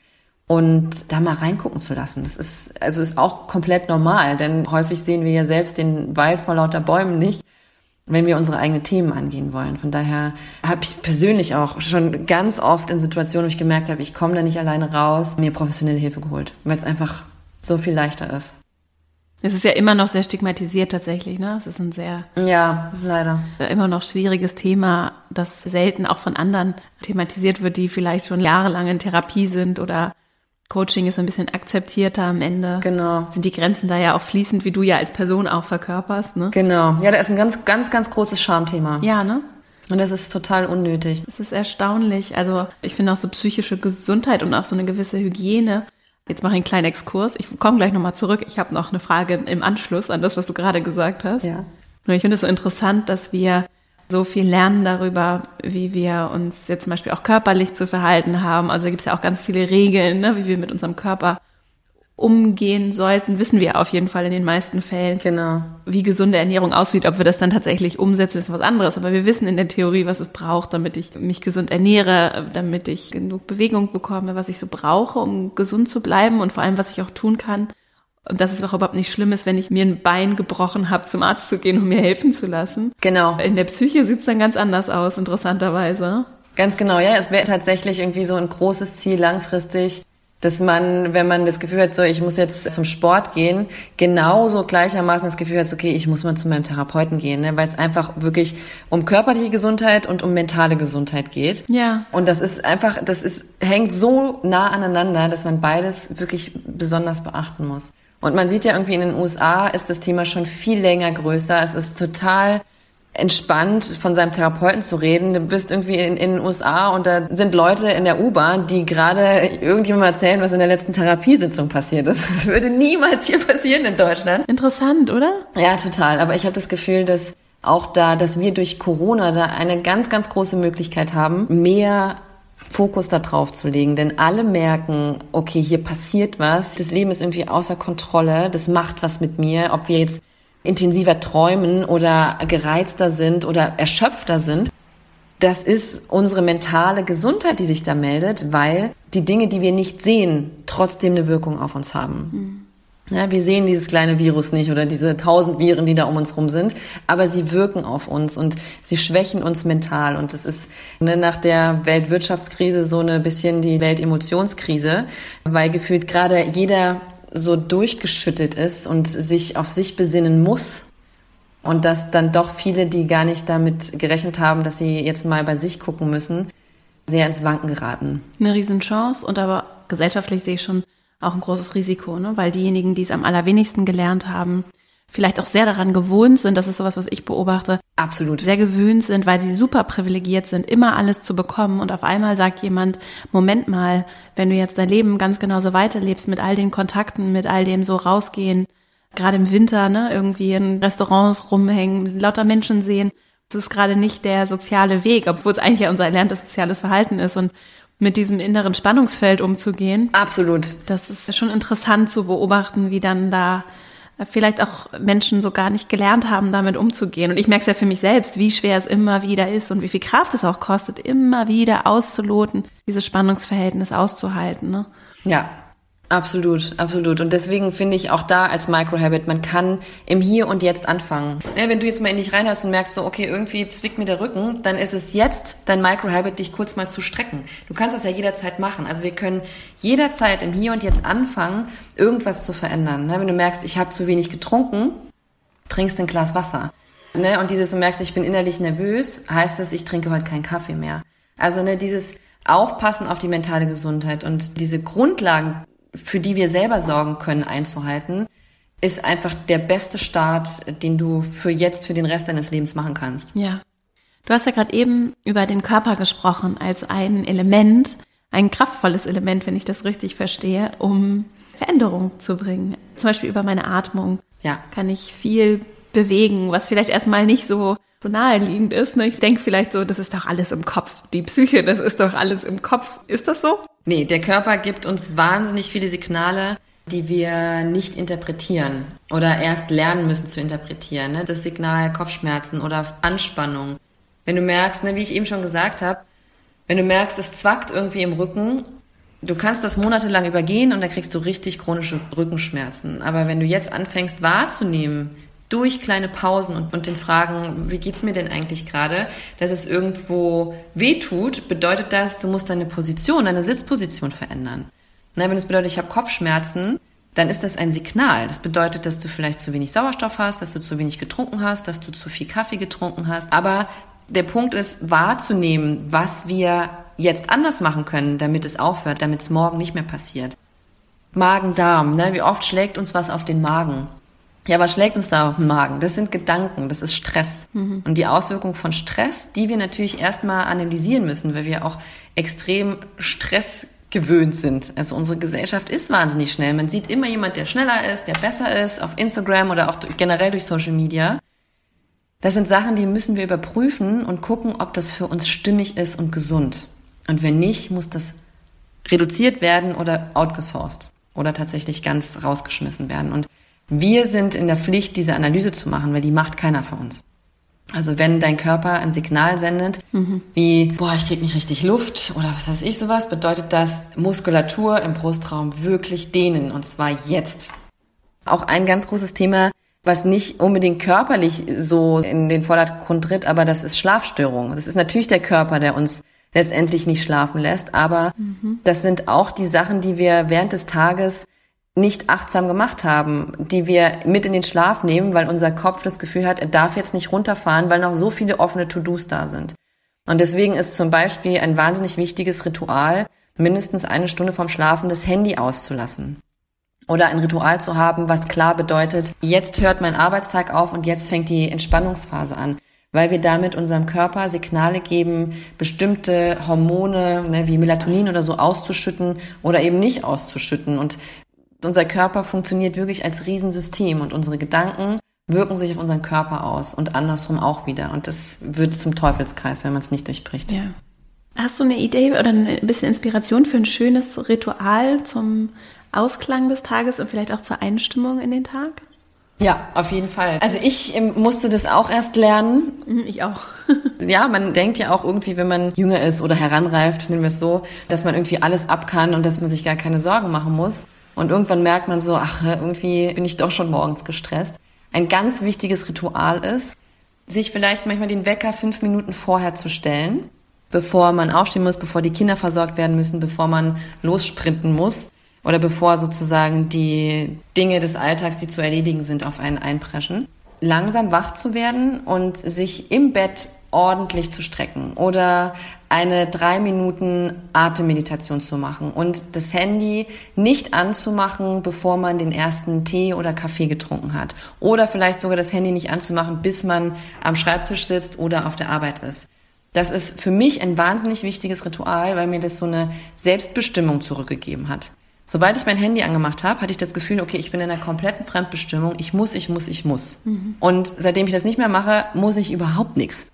und da mal reingucken zu lassen. Das ist, also ist auch komplett normal, denn häufig sehen wir ja selbst den Wald vor lauter Bäumen nicht wenn wir unsere eigenen Themen angehen wollen. Von daher habe ich persönlich auch schon ganz oft in Situationen, wo ich gemerkt habe, ich komme da nicht alleine raus, mir professionelle Hilfe geholt, weil es einfach so viel leichter ist. Es ist ja immer noch sehr stigmatisiert tatsächlich, ne? Es ist ein sehr ja leider immer noch schwieriges Thema, das selten auch von anderen thematisiert wird, die vielleicht schon jahrelang in Therapie sind oder Coaching ist ein bisschen akzeptierter am Ende. Genau. Sind die Grenzen da ja auch fließend, wie du ja als Person auch verkörperst, ne? Genau. Ja, da ist ein ganz, ganz, ganz großes Schamthema. Ja, ne? Und das ist total unnötig. Das ist erstaunlich. Also ich finde auch so psychische Gesundheit und auch so eine gewisse Hygiene. Jetzt mache ich einen kleinen Exkurs. Ich komme gleich nochmal zurück. Ich habe noch eine Frage im Anschluss an das, was du gerade gesagt hast. Ja. Nur ich finde es so interessant, dass wir so viel lernen darüber, wie wir uns jetzt zum Beispiel auch körperlich zu verhalten haben. Also gibt es ja auch ganz viele Regeln, ne, wie wir mit unserem Körper umgehen sollten, wissen wir auf jeden Fall in den meisten Fällen. Genau. Wie gesunde Ernährung aussieht, ob wir das dann tatsächlich umsetzen, ist was anderes. Aber wir wissen in der Theorie, was es braucht, damit ich mich gesund ernähre, damit ich genug Bewegung bekomme, was ich so brauche, um gesund zu bleiben und vor allem, was ich auch tun kann, und dass es auch überhaupt nicht schlimm ist, wenn ich mir ein Bein gebrochen habe, zum Arzt zu gehen und mir helfen zu lassen. Genau. In der Psyche sieht's dann ganz anders aus, interessanterweise. Ganz genau, ja. Es wäre tatsächlich irgendwie so ein großes Ziel langfristig, dass man, wenn man das Gefühl hat, so ich muss jetzt zum Sport gehen, genauso gleichermaßen das Gefühl hat, okay, ich muss mal zu meinem Therapeuten gehen, ne? weil es einfach wirklich um körperliche Gesundheit und um mentale Gesundheit geht. Ja. Und das ist einfach, das ist hängt so nah aneinander, dass man beides wirklich besonders beachten muss. Und man sieht ja irgendwie in den USA ist das Thema schon viel länger größer. Es ist total entspannt, von seinem Therapeuten zu reden. Du bist irgendwie in, in den USA und da sind Leute in der U-Bahn, die gerade irgendjemandem erzählen, was in der letzten Therapiesitzung passiert ist. Das würde niemals hier passieren in Deutschland. Interessant, oder? Ja, total. Aber ich habe das Gefühl, dass auch da, dass wir durch Corona da eine ganz, ganz große Möglichkeit haben, mehr Fokus darauf zu legen, denn alle merken, okay, hier passiert was, das Leben ist irgendwie außer Kontrolle, das macht was mit mir, ob wir jetzt intensiver träumen oder gereizter sind oder erschöpfter sind. Das ist unsere mentale Gesundheit, die sich da meldet, weil die Dinge, die wir nicht sehen, trotzdem eine Wirkung auf uns haben. Mhm. Ja, wir sehen dieses kleine Virus nicht oder diese tausend Viren, die da um uns rum sind, aber sie wirken auf uns und sie schwächen uns mental. Und das ist ne, nach der Weltwirtschaftskrise so eine bisschen die Weltemotionskrise, weil gefühlt gerade jeder so durchgeschüttelt ist und sich auf sich besinnen muss. Und dass dann doch viele, die gar nicht damit gerechnet haben, dass sie jetzt mal bei sich gucken müssen, sehr ins Wanken geraten. Eine Riesenchance und aber gesellschaftlich sehe ich schon auch ein großes Risiko, ne? weil diejenigen, die es am allerwenigsten gelernt haben, vielleicht auch sehr daran gewohnt sind, das ist sowas, was ich beobachte. Absolut. Sehr gewöhnt sind, weil sie super privilegiert sind, immer alles zu bekommen und auf einmal sagt jemand, Moment mal, wenn du jetzt dein Leben ganz genauso weiterlebst mit all den Kontakten, mit all dem so rausgehen, gerade im Winter, ne, irgendwie in Restaurants rumhängen, lauter Menschen sehen, das ist gerade nicht der soziale Weg, obwohl es eigentlich ja unser erlerntes soziales Verhalten ist und mit diesem inneren Spannungsfeld umzugehen. Absolut. Das ist schon interessant zu beobachten, wie dann da vielleicht auch Menschen so gar nicht gelernt haben, damit umzugehen. Und ich merke es ja für mich selbst, wie schwer es immer wieder ist und wie viel Kraft es auch kostet, immer wieder auszuloten, dieses Spannungsverhältnis auszuhalten. Ne? Ja, Absolut, absolut. Und deswegen finde ich auch da als Microhabit, man kann im Hier und Jetzt anfangen. Wenn du jetzt mal in dich reinhörst und merkst so, okay, irgendwie zwickt mir der Rücken, dann ist es jetzt dein Microhabit, dich kurz mal zu strecken. Du kannst das ja jederzeit machen. Also wir können jederzeit im Hier und Jetzt anfangen, irgendwas zu verändern. Ne, wenn du merkst, ich habe zu wenig getrunken, trinkst ein Glas Wasser. Ne, und dieses, du merkst, ich bin innerlich nervös, heißt das, ich trinke heute keinen Kaffee mehr. Also ne, dieses Aufpassen auf die mentale Gesundheit und diese Grundlagen, für die wir selber sorgen können, einzuhalten, ist einfach der beste Start, den du für jetzt, für den Rest deines Lebens machen kannst. Ja. Du hast ja gerade eben über den Körper gesprochen als ein Element, ein kraftvolles Element, wenn ich das richtig verstehe, um Veränderung zu bringen. Zum Beispiel über meine Atmung. Ja. Kann ich viel bewegen, was vielleicht erstmal nicht so so naheliegend ist. Ne? Ich denke vielleicht so, das ist doch alles im Kopf. Die Psyche, das ist doch alles im Kopf. Ist das so? Nee, der Körper gibt uns wahnsinnig viele Signale, die wir nicht interpretieren oder erst lernen müssen zu interpretieren. Ne? Das Signal Kopfschmerzen oder Anspannung. Wenn du merkst, ne, wie ich eben schon gesagt habe, wenn du merkst, es zwackt irgendwie im Rücken, du kannst das monatelang übergehen und dann kriegst du richtig chronische Rückenschmerzen. Aber wenn du jetzt anfängst wahrzunehmen, durch kleine Pausen und, und den Fragen, wie geht's mir denn eigentlich gerade, dass es irgendwo weh tut, bedeutet das, du musst deine Position, deine Sitzposition verändern. Na, wenn es bedeutet, ich habe Kopfschmerzen, dann ist das ein Signal. Das bedeutet, dass du vielleicht zu wenig Sauerstoff hast, dass du zu wenig getrunken hast, dass du zu viel Kaffee getrunken hast. Aber der Punkt ist, wahrzunehmen, was wir jetzt anders machen können, damit es aufhört, damit es morgen nicht mehr passiert. Magen-Darm, ne? wie oft schlägt uns was auf den Magen? Ja, was schlägt uns da auf den Magen? Das sind Gedanken, das ist Stress. Mhm. Und die Auswirkung von Stress, die wir natürlich erstmal analysieren müssen, weil wir auch extrem Stress gewöhnt sind. Also unsere Gesellschaft ist wahnsinnig schnell. Man sieht immer jemand, der schneller ist, der besser ist, auf Instagram oder auch generell durch Social Media. Das sind Sachen, die müssen wir überprüfen und gucken, ob das für uns stimmig ist und gesund. Und wenn nicht, muss das reduziert werden oder outgesourced oder tatsächlich ganz rausgeschmissen werden. Und wir sind in der Pflicht, diese Analyse zu machen, weil die macht keiner für uns. Also wenn dein Körper ein Signal sendet, mhm. wie, boah, ich krieg nicht richtig Luft oder was weiß ich sowas, bedeutet das Muskulatur im Brustraum wirklich dehnen und zwar jetzt. Auch ein ganz großes Thema, was nicht unbedingt körperlich so in den Vordergrund tritt, aber das ist Schlafstörung. Das ist natürlich der Körper, der uns letztendlich nicht schlafen lässt, aber mhm. das sind auch die Sachen, die wir während des Tages nicht achtsam gemacht haben, die wir mit in den Schlaf nehmen, weil unser Kopf das Gefühl hat, er darf jetzt nicht runterfahren, weil noch so viele offene To-Dos da sind. Und deswegen ist zum Beispiel ein wahnsinnig wichtiges Ritual, mindestens eine Stunde vorm Schlafen das Handy auszulassen. Oder ein Ritual zu haben, was klar bedeutet, jetzt hört mein Arbeitstag auf und jetzt fängt die Entspannungsphase an weil wir damit unserem Körper Signale geben, bestimmte Hormone ne, wie Melatonin oder so auszuschütten oder eben nicht auszuschütten. Und unser Körper funktioniert wirklich als Riesensystem und unsere Gedanken wirken sich auf unseren Körper aus und andersrum auch wieder. Und das wird zum Teufelskreis, wenn man es nicht durchbricht. Ja. Hast du eine Idee oder ein bisschen Inspiration für ein schönes Ritual zum Ausklang des Tages und vielleicht auch zur Einstimmung in den Tag? Ja, auf jeden Fall. Also ich ähm, musste das auch erst lernen. Mhm, ich auch. ja, man denkt ja auch irgendwie, wenn man jünger ist oder heranreift, nehmen wir es so, dass man irgendwie alles ab kann und dass man sich gar keine Sorgen machen muss. Und irgendwann merkt man so, ach, irgendwie bin ich doch schon morgens gestresst. Ein ganz wichtiges Ritual ist, sich vielleicht manchmal den Wecker fünf Minuten vorher zu stellen, bevor man aufstehen muss, bevor die Kinder versorgt werden müssen, bevor man lossprinten muss oder bevor sozusagen die Dinge des Alltags, die zu erledigen sind, auf einen einpreschen. Langsam wach zu werden und sich im Bett ordentlich zu strecken oder eine drei Minuten Atemmeditation zu machen und das Handy nicht anzumachen, bevor man den ersten Tee oder Kaffee getrunken hat. Oder vielleicht sogar das Handy nicht anzumachen, bis man am Schreibtisch sitzt oder auf der Arbeit ist. Das ist für mich ein wahnsinnig wichtiges Ritual, weil mir das so eine Selbstbestimmung zurückgegeben hat. Sobald ich mein Handy angemacht habe, hatte ich das Gefühl, okay, ich bin in einer kompletten Fremdbestimmung. Ich muss, ich muss, ich muss. Mhm. Und seitdem ich das nicht mehr mache, muss ich überhaupt nichts.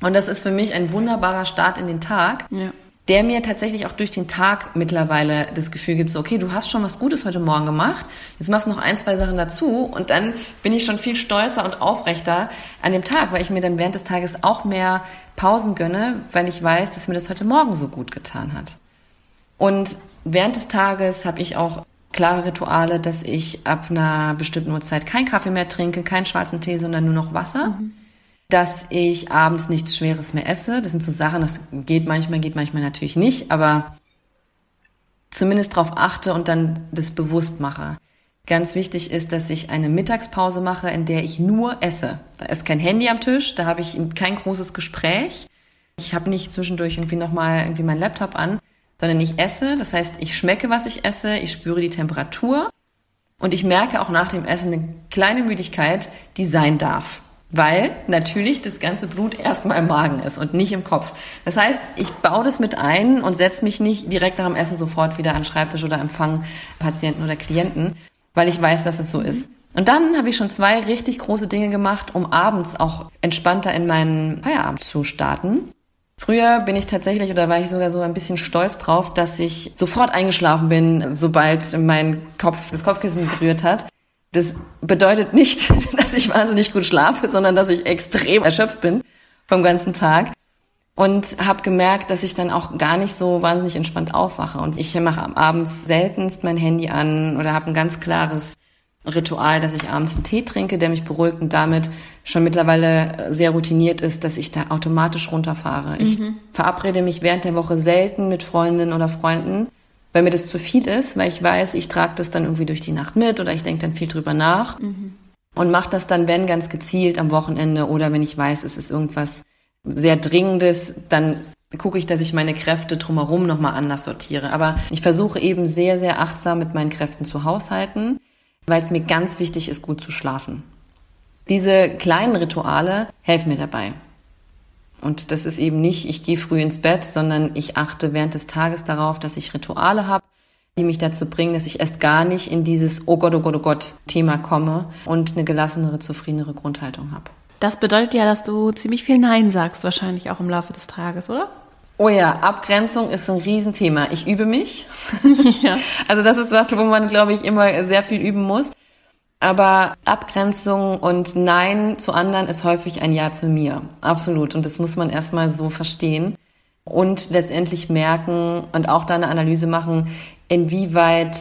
Und das ist für mich ein wunderbarer Start in den Tag, ja. der mir tatsächlich auch durch den Tag mittlerweile das Gefühl gibt, so, okay, du hast schon was Gutes heute Morgen gemacht, jetzt machst du noch ein, zwei Sachen dazu und dann bin ich schon viel stolzer und aufrechter an dem Tag, weil ich mir dann während des Tages auch mehr Pausen gönne, weil ich weiß, dass mir das heute Morgen so gut getan hat. Und während des Tages habe ich auch klare Rituale, dass ich ab einer bestimmten Uhrzeit keinen Kaffee mehr trinke, keinen schwarzen Tee, sondern nur noch Wasser. Mhm dass ich abends nichts Schweres mehr esse. Das sind so Sachen, das geht manchmal, geht manchmal natürlich nicht, aber zumindest darauf achte und dann das bewusst mache. Ganz wichtig ist, dass ich eine Mittagspause mache, in der ich nur esse. Da ist kein Handy am Tisch, da habe ich kein großes Gespräch. Ich habe nicht zwischendurch irgendwie nochmal irgendwie meinen Laptop an, sondern ich esse. Das heißt, ich schmecke, was ich esse, ich spüre die Temperatur und ich merke auch nach dem Essen eine kleine Müdigkeit, die sein darf weil natürlich das ganze Blut erstmal im Magen ist und nicht im Kopf. Das heißt, ich baue das mit ein und setze mich nicht direkt nach dem Essen sofort wieder an Schreibtisch oder empfange Patienten oder Klienten, weil ich weiß, dass es so ist. Und dann habe ich schon zwei richtig große Dinge gemacht, um abends auch entspannter in meinen Feierabend zu starten. Früher bin ich tatsächlich oder war ich sogar so ein bisschen stolz drauf, dass ich sofort eingeschlafen bin, sobald mein Kopf das Kopfkissen berührt hat. Das bedeutet nicht, dass ich wahnsinnig gut schlafe, sondern dass ich extrem erschöpft bin vom ganzen Tag und habe gemerkt, dass ich dann auch gar nicht so wahnsinnig entspannt aufwache. Und ich mache abends seltenst mein Handy an oder habe ein ganz klares Ritual, dass ich abends einen Tee trinke, der mich beruhigt und damit schon mittlerweile sehr routiniert ist, dass ich da automatisch runterfahre. Mhm. Ich verabrede mich während der Woche selten mit Freundinnen oder Freunden, weil mir das zu viel ist, weil ich weiß, ich trage das dann irgendwie durch die Nacht mit oder ich denke dann viel drüber nach mhm. und mache das dann, wenn ganz gezielt am Wochenende oder wenn ich weiß, es ist irgendwas sehr Dringendes, dann gucke ich, dass ich meine Kräfte drumherum nochmal anders sortiere. Aber ich versuche eben sehr, sehr achtsam mit meinen Kräften zu haushalten, weil es mir ganz wichtig ist, gut zu schlafen. Diese kleinen Rituale helfen mir dabei. Und das ist eben nicht, ich gehe früh ins Bett, sondern ich achte während des Tages darauf, dass ich Rituale habe, die mich dazu bringen, dass ich erst gar nicht in dieses Oh Gott, oh Gott, oh Gott Thema komme und eine gelassenere, zufriedenere Grundhaltung habe. Das bedeutet ja, dass du ziemlich viel Nein sagst, wahrscheinlich auch im Laufe des Tages, oder? Oh ja, Abgrenzung ist ein Riesenthema. Ich übe mich. ja. Also das ist was, wo man, glaube ich, immer sehr viel üben muss. Aber Abgrenzung und Nein zu anderen ist häufig ein Ja zu mir. Absolut. Und das muss man erstmal so verstehen und letztendlich merken und auch da eine Analyse machen, inwieweit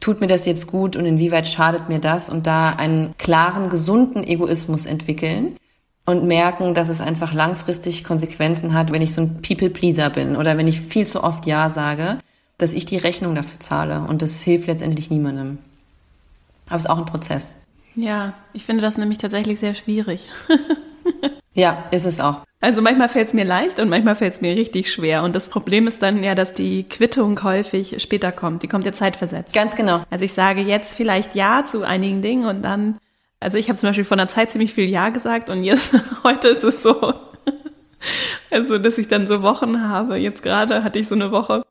tut mir das jetzt gut und inwieweit schadet mir das und da einen klaren, gesunden Egoismus entwickeln und merken, dass es einfach langfristig Konsequenzen hat, wenn ich so ein People-Pleaser bin oder wenn ich viel zu oft Ja sage, dass ich die Rechnung dafür zahle und das hilft letztendlich niemandem. Aber es ist auch ein Prozess. Ja, ich finde das nämlich tatsächlich sehr schwierig. ja, ist es auch. Also manchmal fällt es mir leicht und manchmal fällt es mir richtig schwer. Und das Problem ist dann ja, dass die Quittung häufig später kommt. Die kommt ja zeitversetzt. Ganz genau. Also ich sage jetzt vielleicht Ja zu einigen Dingen und dann, also ich habe zum Beispiel von der Zeit ziemlich viel Ja gesagt und jetzt, heute ist es so, also dass ich dann so Wochen habe. Jetzt gerade hatte ich so eine Woche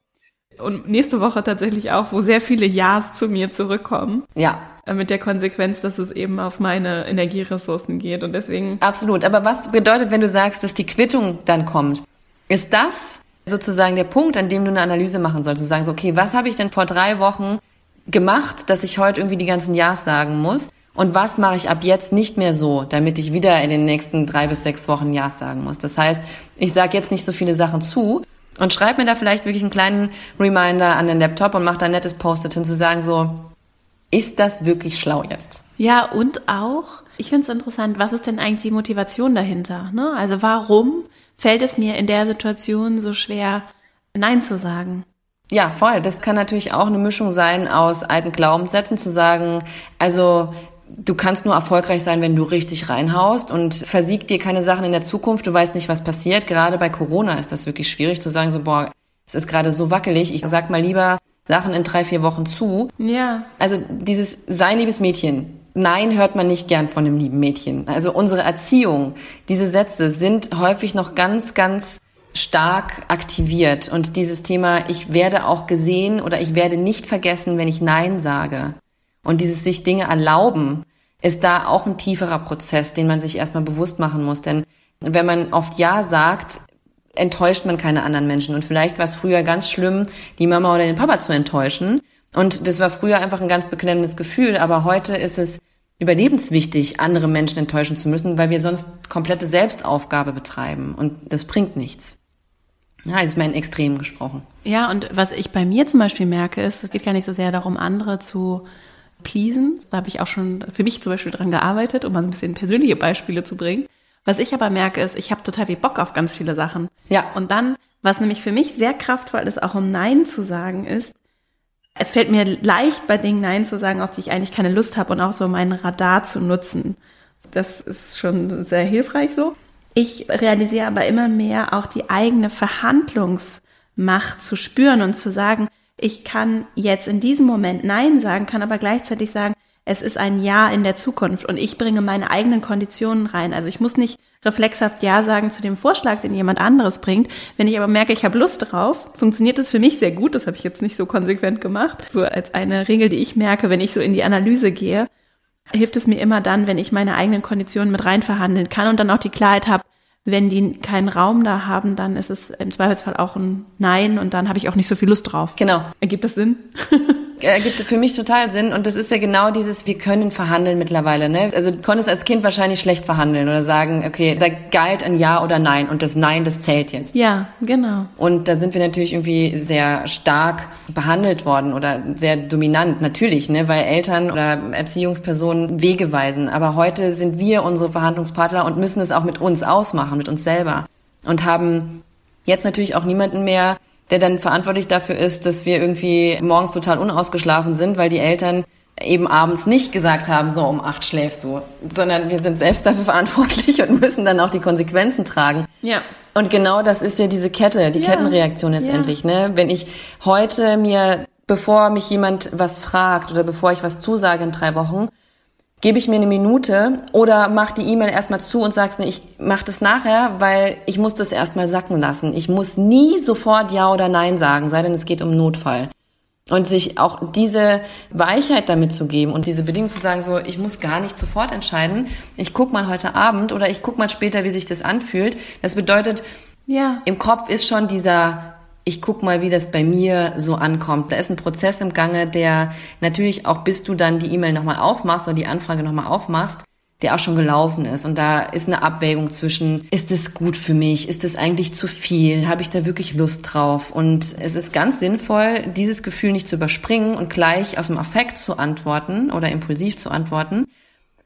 und nächste Woche tatsächlich auch, wo sehr viele Ja's zu mir zurückkommen. Ja. Äh, mit der Konsequenz, dass es eben auf meine Energieressourcen geht und deswegen. Absolut. Aber was bedeutet, wenn du sagst, dass die Quittung dann kommt? Ist das sozusagen der Punkt, an dem du eine Analyse machen sollst? Du sagst, okay, was habe ich denn vor drei Wochen gemacht, dass ich heute irgendwie die ganzen Ja's sagen muss? Und was mache ich ab jetzt nicht mehr so, damit ich wieder in den nächsten drei bis sechs Wochen Ja's sagen muss? Das heißt, ich sage jetzt nicht so viele Sachen zu, und schreib mir da vielleicht wirklich einen kleinen Reminder an den Laptop und mach da ein nettes Post-it hin zu sagen, so, ist das wirklich schlau jetzt? Ja, und auch, ich finde es interessant, was ist denn eigentlich die Motivation dahinter? Ne? Also warum fällt es mir in der Situation so schwer, Nein zu sagen? Ja, voll. Das kann natürlich auch eine Mischung sein aus alten Glaubenssätzen, zu sagen, also du kannst nur erfolgreich sein, wenn du richtig reinhaust und versiegt dir keine Sachen in der Zukunft, du weißt nicht, was passiert. Gerade bei Corona ist das wirklich schwierig zu sagen, so, boah, es ist gerade so wackelig, ich sag mal lieber Sachen in drei, vier Wochen zu. Ja. Also dieses sei liebes Mädchen. Nein, hört man nicht gern von einem lieben Mädchen. Also unsere Erziehung, diese Sätze sind häufig noch ganz, ganz stark aktiviert. Und dieses Thema, ich werde auch gesehen oder ich werde nicht vergessen, wenn ich Nein sage. Und dieses sich Dinge erlauben, ist da auch ein tieferer Prozess, den man sich erstmal bewusst machen muss. Denn wenn man oft Ja sagt, enttäuscht man keine anderen Menschen. Und vielleicht war es früher ganz schlimm, die Mama oder den Papa zu enttäuschen. Und das war früher einfach ein ganz beklemmendes Gefühl. Aber heute ist es überlebenswichtig, andere Menschen enttäuschen zu müssen, weil wir sonst komplette Selbstaufgabe betreiben. Und das bringt nichts. Ja, ist mein Extrem gesprochen. Ja, und was ich bei mir zum Beispiel merke, ist, es geht gar nicht so sehr darum, andere zu pleasen. Da habe ich auch schon für mich zum Beispiel dran gearbeitet, um mal so ein bisschen persönliche Beispiele zu bringen. Was ich aber merke, ist, ich habe total viel Bock auf ganz viele Sachen. Ja. Und dann, was nämlich für mich sehr kraftvoll ist, auch um Nein zu sagen, ist, es fällt mir leicht, bei Dingen Nein zu sagen, auf die ich eigentlich keine Lust habe und auch so meinen Radar zu nutzen. Das ist schon sehr hilfreich so. Ich realisiere aber immer mehr auch die eigene Verhandlungsmacht zu spüren und zu sagen, ich kann jetzt in diesem Moment Nein sagen, kann aber gleichzeitig sagen, es ist ein Ja in der Zukunft und ich bringe meine eigenen Konditionen rein. Also ich muss nicht reflexhaft Ja sagen zu dem Vorschlag, den jemand anderes bringt. Wenn ich aber merke, ich habe Lust drauf, funktioniert das für mich sehr gut. Das habe ich jetzt nicht so konsequent gemacht. So als eine Regel, die ich merke, wenn ich so in die Analyse gehe, hilft es mir immer dann, wenn ich meine eigenen Konditionen mit rein verhandeln kann und dann auch die Klarheit habe, wenn die keinen Raum da haben, dann ist es im Zweifelsfall auch ein Nein und dann habe ich auch nicht so viel Lust drauf. Genau. Ergibt das Sinn? ergibt für mich total Sinn. Und das ist ja genau dieses, wir können verhandeln mittlerweile. Ne? Also du konntest als Kind wahrscheinlich schlecht verhandeln oder sagen, okay, da galt ein Ja oder Nein und das Nein, das zählt jetzt. Ja, genau. Und da sind wir natürlich irgendwie sehr stark behandelt worden oder sehr dominant, natürlich, ne? weil Eltern oder Erziehungspersonen Wege weisen. Aber heute sind wir unsere Verhandlungspartner und müssen es auch mit uns ausmachen, mit uns selber. Und haben jetzt natürlich auch niemanden mehr, der dann verantwortlich dafür ist, dass wir irgendwie morgens total unausgeschlafen sind, weil die Eltern eben abends nicht gesagt haben, so um acht schläfst du, sondern wir sind selbst dafür verantwortlich und müssen dann auch die Konsequenzen tragen. Ja. Und genau das ist ja diese Kette, die ja. Kettenreaktion letztendlich. Ja. Ne? Wenn ich heute mir, bevor mich jemand was fragt oder bevor ich was zusage in drei Wochen, gebe ich mir eine Minute oder mach die E-Mail erstmal zu und sagst, ich mach das nachher, weil ich muss das erstmal sacken lassen. Ich muss nie sofort Ja oder Nein sagen, sei denn es geht um Notfall. Und sich auch diese Weichheit damit zu geben und diese Bedingung zu sagen, so, ich muss gar nicht sofort entscheiden. Ich guck mal heute Abend oder ich guck mal später, wie sich das anfühlt. Das bedeutet, ja. im Kopf ist schon dieser ich guck mal, wie das bei mir so ankommt. Da ist ein Prozess im Gange, der natürlich auch, bis du dann die E-Mail nochmal aufmachst oder die Anfrage nochmal aufmachst, der auch schon gelaufen ist. Und da ist eine Abwägung zwischen, ist es gut für mich? Ist es eigentlich zu viel? Habe ich da wirklich Lust drauf? Und es ist ganz sinnvoll, dieses Gefühl nicht zu überspringen und gleich aus dem Affekt zu antworten oder impulsiv zu antworten,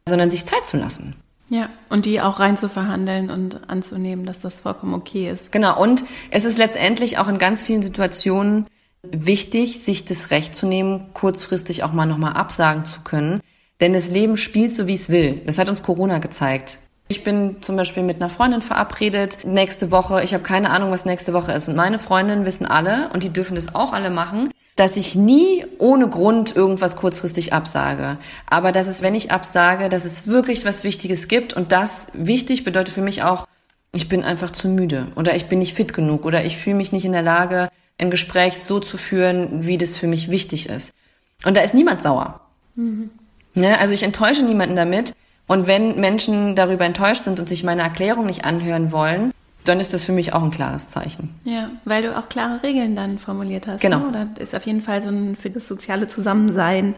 sondern sich Zeit zu lassen. Ja, und die auch rein zu verhandeln und anzunehmen, dass das vollkommen okay ist. Genau, und es ist letztendlich auch in ganz vielen Situationen wichtig, sich das Recht zu nehmen, kurzfristig auch mal nochmal absagen zu können. Denn das Leben spielt so, wie es will. Das hat uns Corona gezeigt. Ich bin zum Beispiel mit einer Freundin verabredet nächste Woche. Ich habe keine Ahnung, was nächste Woche ist. Und meine Freundinnen wissen alle, und die dürfen das auch alle machen, dass ich nie ohne Grund irgendwas kurzfristig absage. Aber dass es, wenn ich absage, dass es wirklich was Wichtiges gibt. Und das wichtig bedeutet für mich auch, ich bin einfach zu müde oder ich bin nicht fit genug oder ich fühle mich nicht in der Lage, ein Gespräch so zu führen, wie das für mich wichtig ist. Und da ist niemand sauer. Mhm. Ne? also ich enttäusche niemanden damit. Und wenn Menschen darüber enttäuscht sind und sich meine Erklärung nicht anhören wollen, dann ist das für mich auch ein klares Zeichen. Ja, weil du auch klare Regeln dann formuliert hast. Genau. Ne? Oder ist auf jeden Fall so ein für das soziale Zusammensein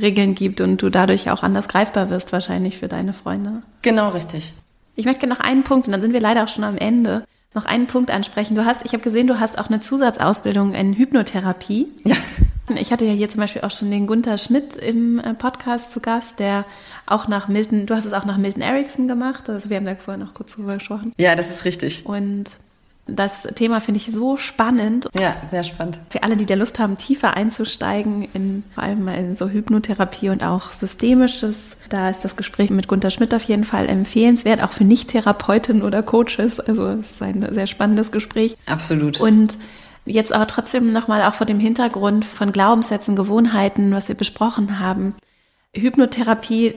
Regeln gibt und du dadurch auch anders greifbar wirst wahrscheinlich für deine Freunde. Genau, richtig. Ich möchte noch einen Punkt, und dann sind wir leider auch schon am Ende, noch einen Punkt ansprechen. Du hast, ich habe gesehen, du hast auch eine Zusatzausbildung in Hypnotherapie. Ja. Ich hatte ja hier zum Beispiel auch schon den Gunther Schmidt im äh, Podcast zu Gast, der auch nach Milton, du hast es auch nach Milton Erickson gemacht. Also wir haben da vorher noch kurz drüber gesprochen. Ja, das ist richtig. Und Das Thema finde ich so spannend. Ja, sehr spannend. Für alle, die der Lust haben, tiefer einzusteigen, in vor allem in so Hypnotherapie und auch Systemisches, da ist das Gespräch mit Gunter Schmidt auf jeden Fall empfehlenswert, auch für Nicht-Therapeuten oder Coaches. Also es ist ein sehr spannendes Gespräch. Absolut. Und jetzt aber trotzdem nochmal auch vor dem Hintergrund von Glaubenssätzen, Gewohnheiten, was wir besprochen haben. Hypnotherapie,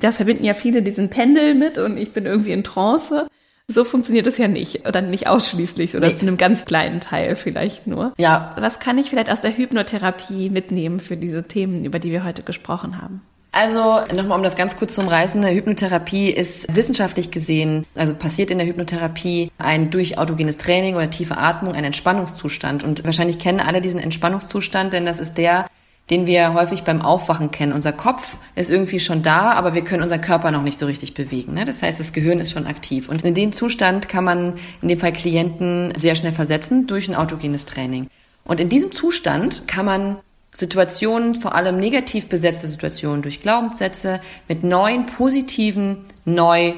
da verbinden ja viele diesen Pendel mit und ich bin irgendwie in Trance. So funktioniert es ja nicht oder nicht ausschließlich oder nee. zu einem ganz kleinen Teil vielleicht nur. Ja. Was kann ich vielleicht aus der Hypnotherapie mitnehmen für diese Themen, über die wir heute gesprochen haben? Also nochmal, um das ganz kurz zu umreißen, Hypnotherapie ist wissenschaftlich gesehen, also passiert in der Hypnotherapie ein durch autogenes Training oder tiefe Atmung ein Entspannungszustand. Und wahrscheinlich kennen alle diesen Entspannungszustand, denn das ist der, den wir häufig beim Aufwachen kennen. Unser Kopf ist irgendwie schon da, aber wir können unseren Körper noch nicht so richtig bewegen. Ne? Das heißt, das Gehirn ist schon aktiv. Und in den Zustand kann man in dem Fall Klienten sehr schnell versetzen durch ein autogenes Training. Und in diesem Zustand kann man Situationen, vor allem negativ besetzte Situationen durch Glaubenssätze mit neuen positiven neu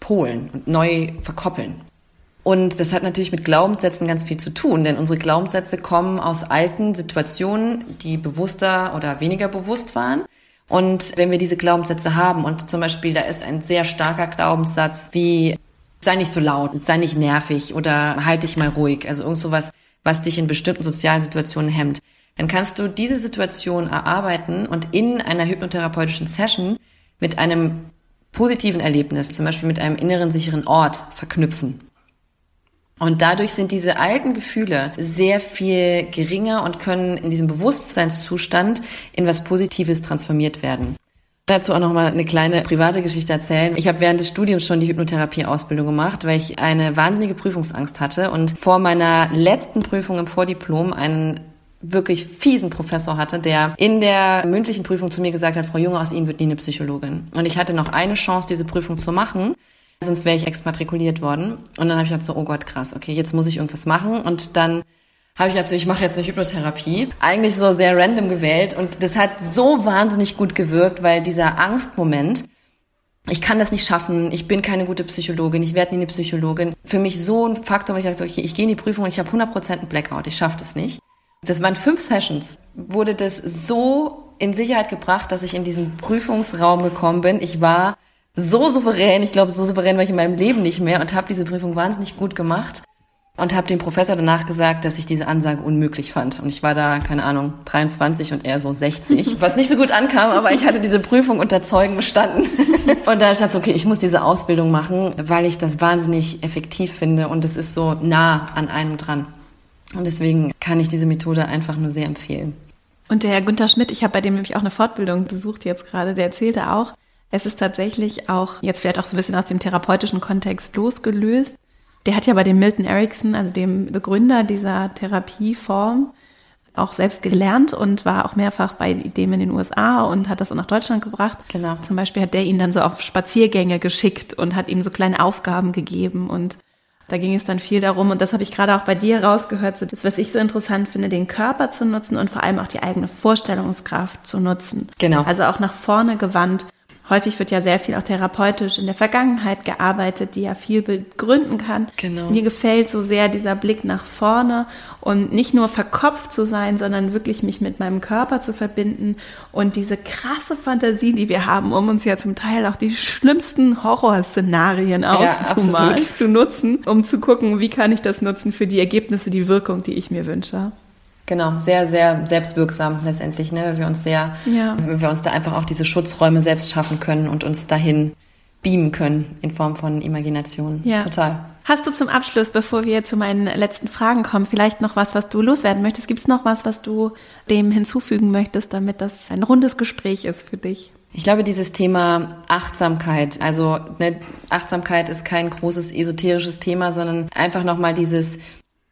polen und neu verkoppeln. Und das hat natürlich mit Glaubenssätzen ganz viel zu tun, denn unsere Glaubenssätze kommen aus alten Situationen, die bewusster oder weniger bewusst waren. Und wenn wir diese Glaubenssätze haben und zum Beispiel da ist ein sehr starker Glaubenssatz wie sei nicht so laut, sei nicht nervig oder halt dich mal ruhig, also irgend sowas, was dich in bestimmten sozialen Situationen hemmt, dann kannst du diese Situation erarbeiten und in einer hypnotherapeutischen Session mit einem positiven Erlebnis, zum Beispiel mit einem inneren sicheren Ort verknüpfen. Und dadurch sind diese alten Gefühle sehr viel geringer und können in diesem Bewusstseinszustand in was Positives transformiert werden. Dazu auch nochmal eine kleine private Geschichte erzählen. Ich habe während des Studiums schon die Hypnotherapie-Ausbildung gemacht, weil ich eine wahnsinnige Prüfungsangst hatte und vor meiner letzten Prüfung im Vordiplom einen wirklich fiesen Professor hatte, der in der mündlichen Prüfung zu mir gesagt hat, Frau Junge, aus Ihnen wird nie eine Psychologin. Und ich hatte noch eine Chance, diese Prüfung zu machen, sonst wäre ich exmatrikuliert worden. Und dann habe ich halt so, oh Gott, krass, okay, jetzt muss ich irgendwas machen. Und dann habe ich also, ich mache jetzt eine Hypnotherapie. Eigentlich so sehr random gewählt. Und das hat so wahnsinnig gut gewirkt, weil dieser Angstmoment, ich kann das nicht schaffen, ich bin keine gute Psychologin, ich werde nie eine Psychologin. Für mich so ein Faktor, wo ich dachte, okay, ich gehe in die Prüfung und ich habe 100% einen Blackout, ich schaffe das nicht. Das waren fünf Sessions. Wurde das so in Sicherheit gebracht, dass ich in diesen Prüfungsraum gekommen bin. Ich war so souverän, ich glaube, so souverän war ich in meinem Leben nicht mehr und habe diese Prüfung wahnsinnig gut gemacht und habe dem Professor danach gesagt, dass ich diese Ansage unmöglich fand. Und ich war da, keine Ahnung, 23 und er so 60, was nicht so gut ankam, aber ich hatte diese Prüfung unter Zeugen bestanden. Und da dachte ich, okay, ich muss diese Ausbildung machen, weil ich das wahnsinnig effektiv finde und es ist so nah an einem dran. Und deswegen kann ich diese Methode einfach nur sehr empfehlen. Und der Herr Günther Schmidt, ich habe bei dem nämlich auch eine Fortbildung besucht jetzt gerade, der erzählte auch, es ist tatsächlich auch, jetzt vielleicht auch so ein bisschen aus dem therapeutischen Kontext losgelöst. Der hat ja bei dem Milton Erickson, also dem Begründer dieser Therapieform, auch selbst gelernt und war auch mehrfach bei dem in den USA und hat das auch nach Deutschland gebracht. Genau. Zum Beispiel hat der ihn dann so auf Spaziergänge geschickt und hat ihm so kleine Aufgaben gegeben und da ging es dann viel darum, und das habe ich gerade auch bei dir rausgehört, so das, was ich so interessant finde, den Körper zu nutzen und vor allem auch die eigene Vorstellungskraft zu nutzen. Genau. Also auch nach vorne gewandt Häufig wird ja sehr viel auch therapeutisch in der Vergangenheit gearbeitet, die ja viel begründen kann. Genau. Mir gefällt so sehr dieser Blick nach vorne und nicht nur verkopft zu sein, sondern wirklich mich mit meinem Körper zu verbinden und diese krasse Fantasie, die wir haben, um uns ja zum Teil auch die schlimmsten Horrorszenarien auszumalen, ja, zu nutzen, um zu gucken, wie kann ich das nutzen für die Ergebnisse, die Wirkung, die ich mir wünsche. Genau, sehr, sehr selbstwirksam letztendlich, ne? weil wir uns sehr, ja. also weil wir uns da einfach auch diese Schutzräume selbst schaffen können und uns dahin beamen können in Form von Imagination. Ja. Total. Hast du zum Abschluss, bevor wir zu meinen letzten Fragen kommen, vielleicht noch was, was du loswerden möchtest? Gibt es noch was, was du dem hinzufügen möchtest, damit das ein rundes Gespräch ist für dich? Ich glaube, dieses Thema Achtsamkeit, also ne, Achtsamkeit ist kein großes esoterisches Thema, sondern einfach nochmal dieses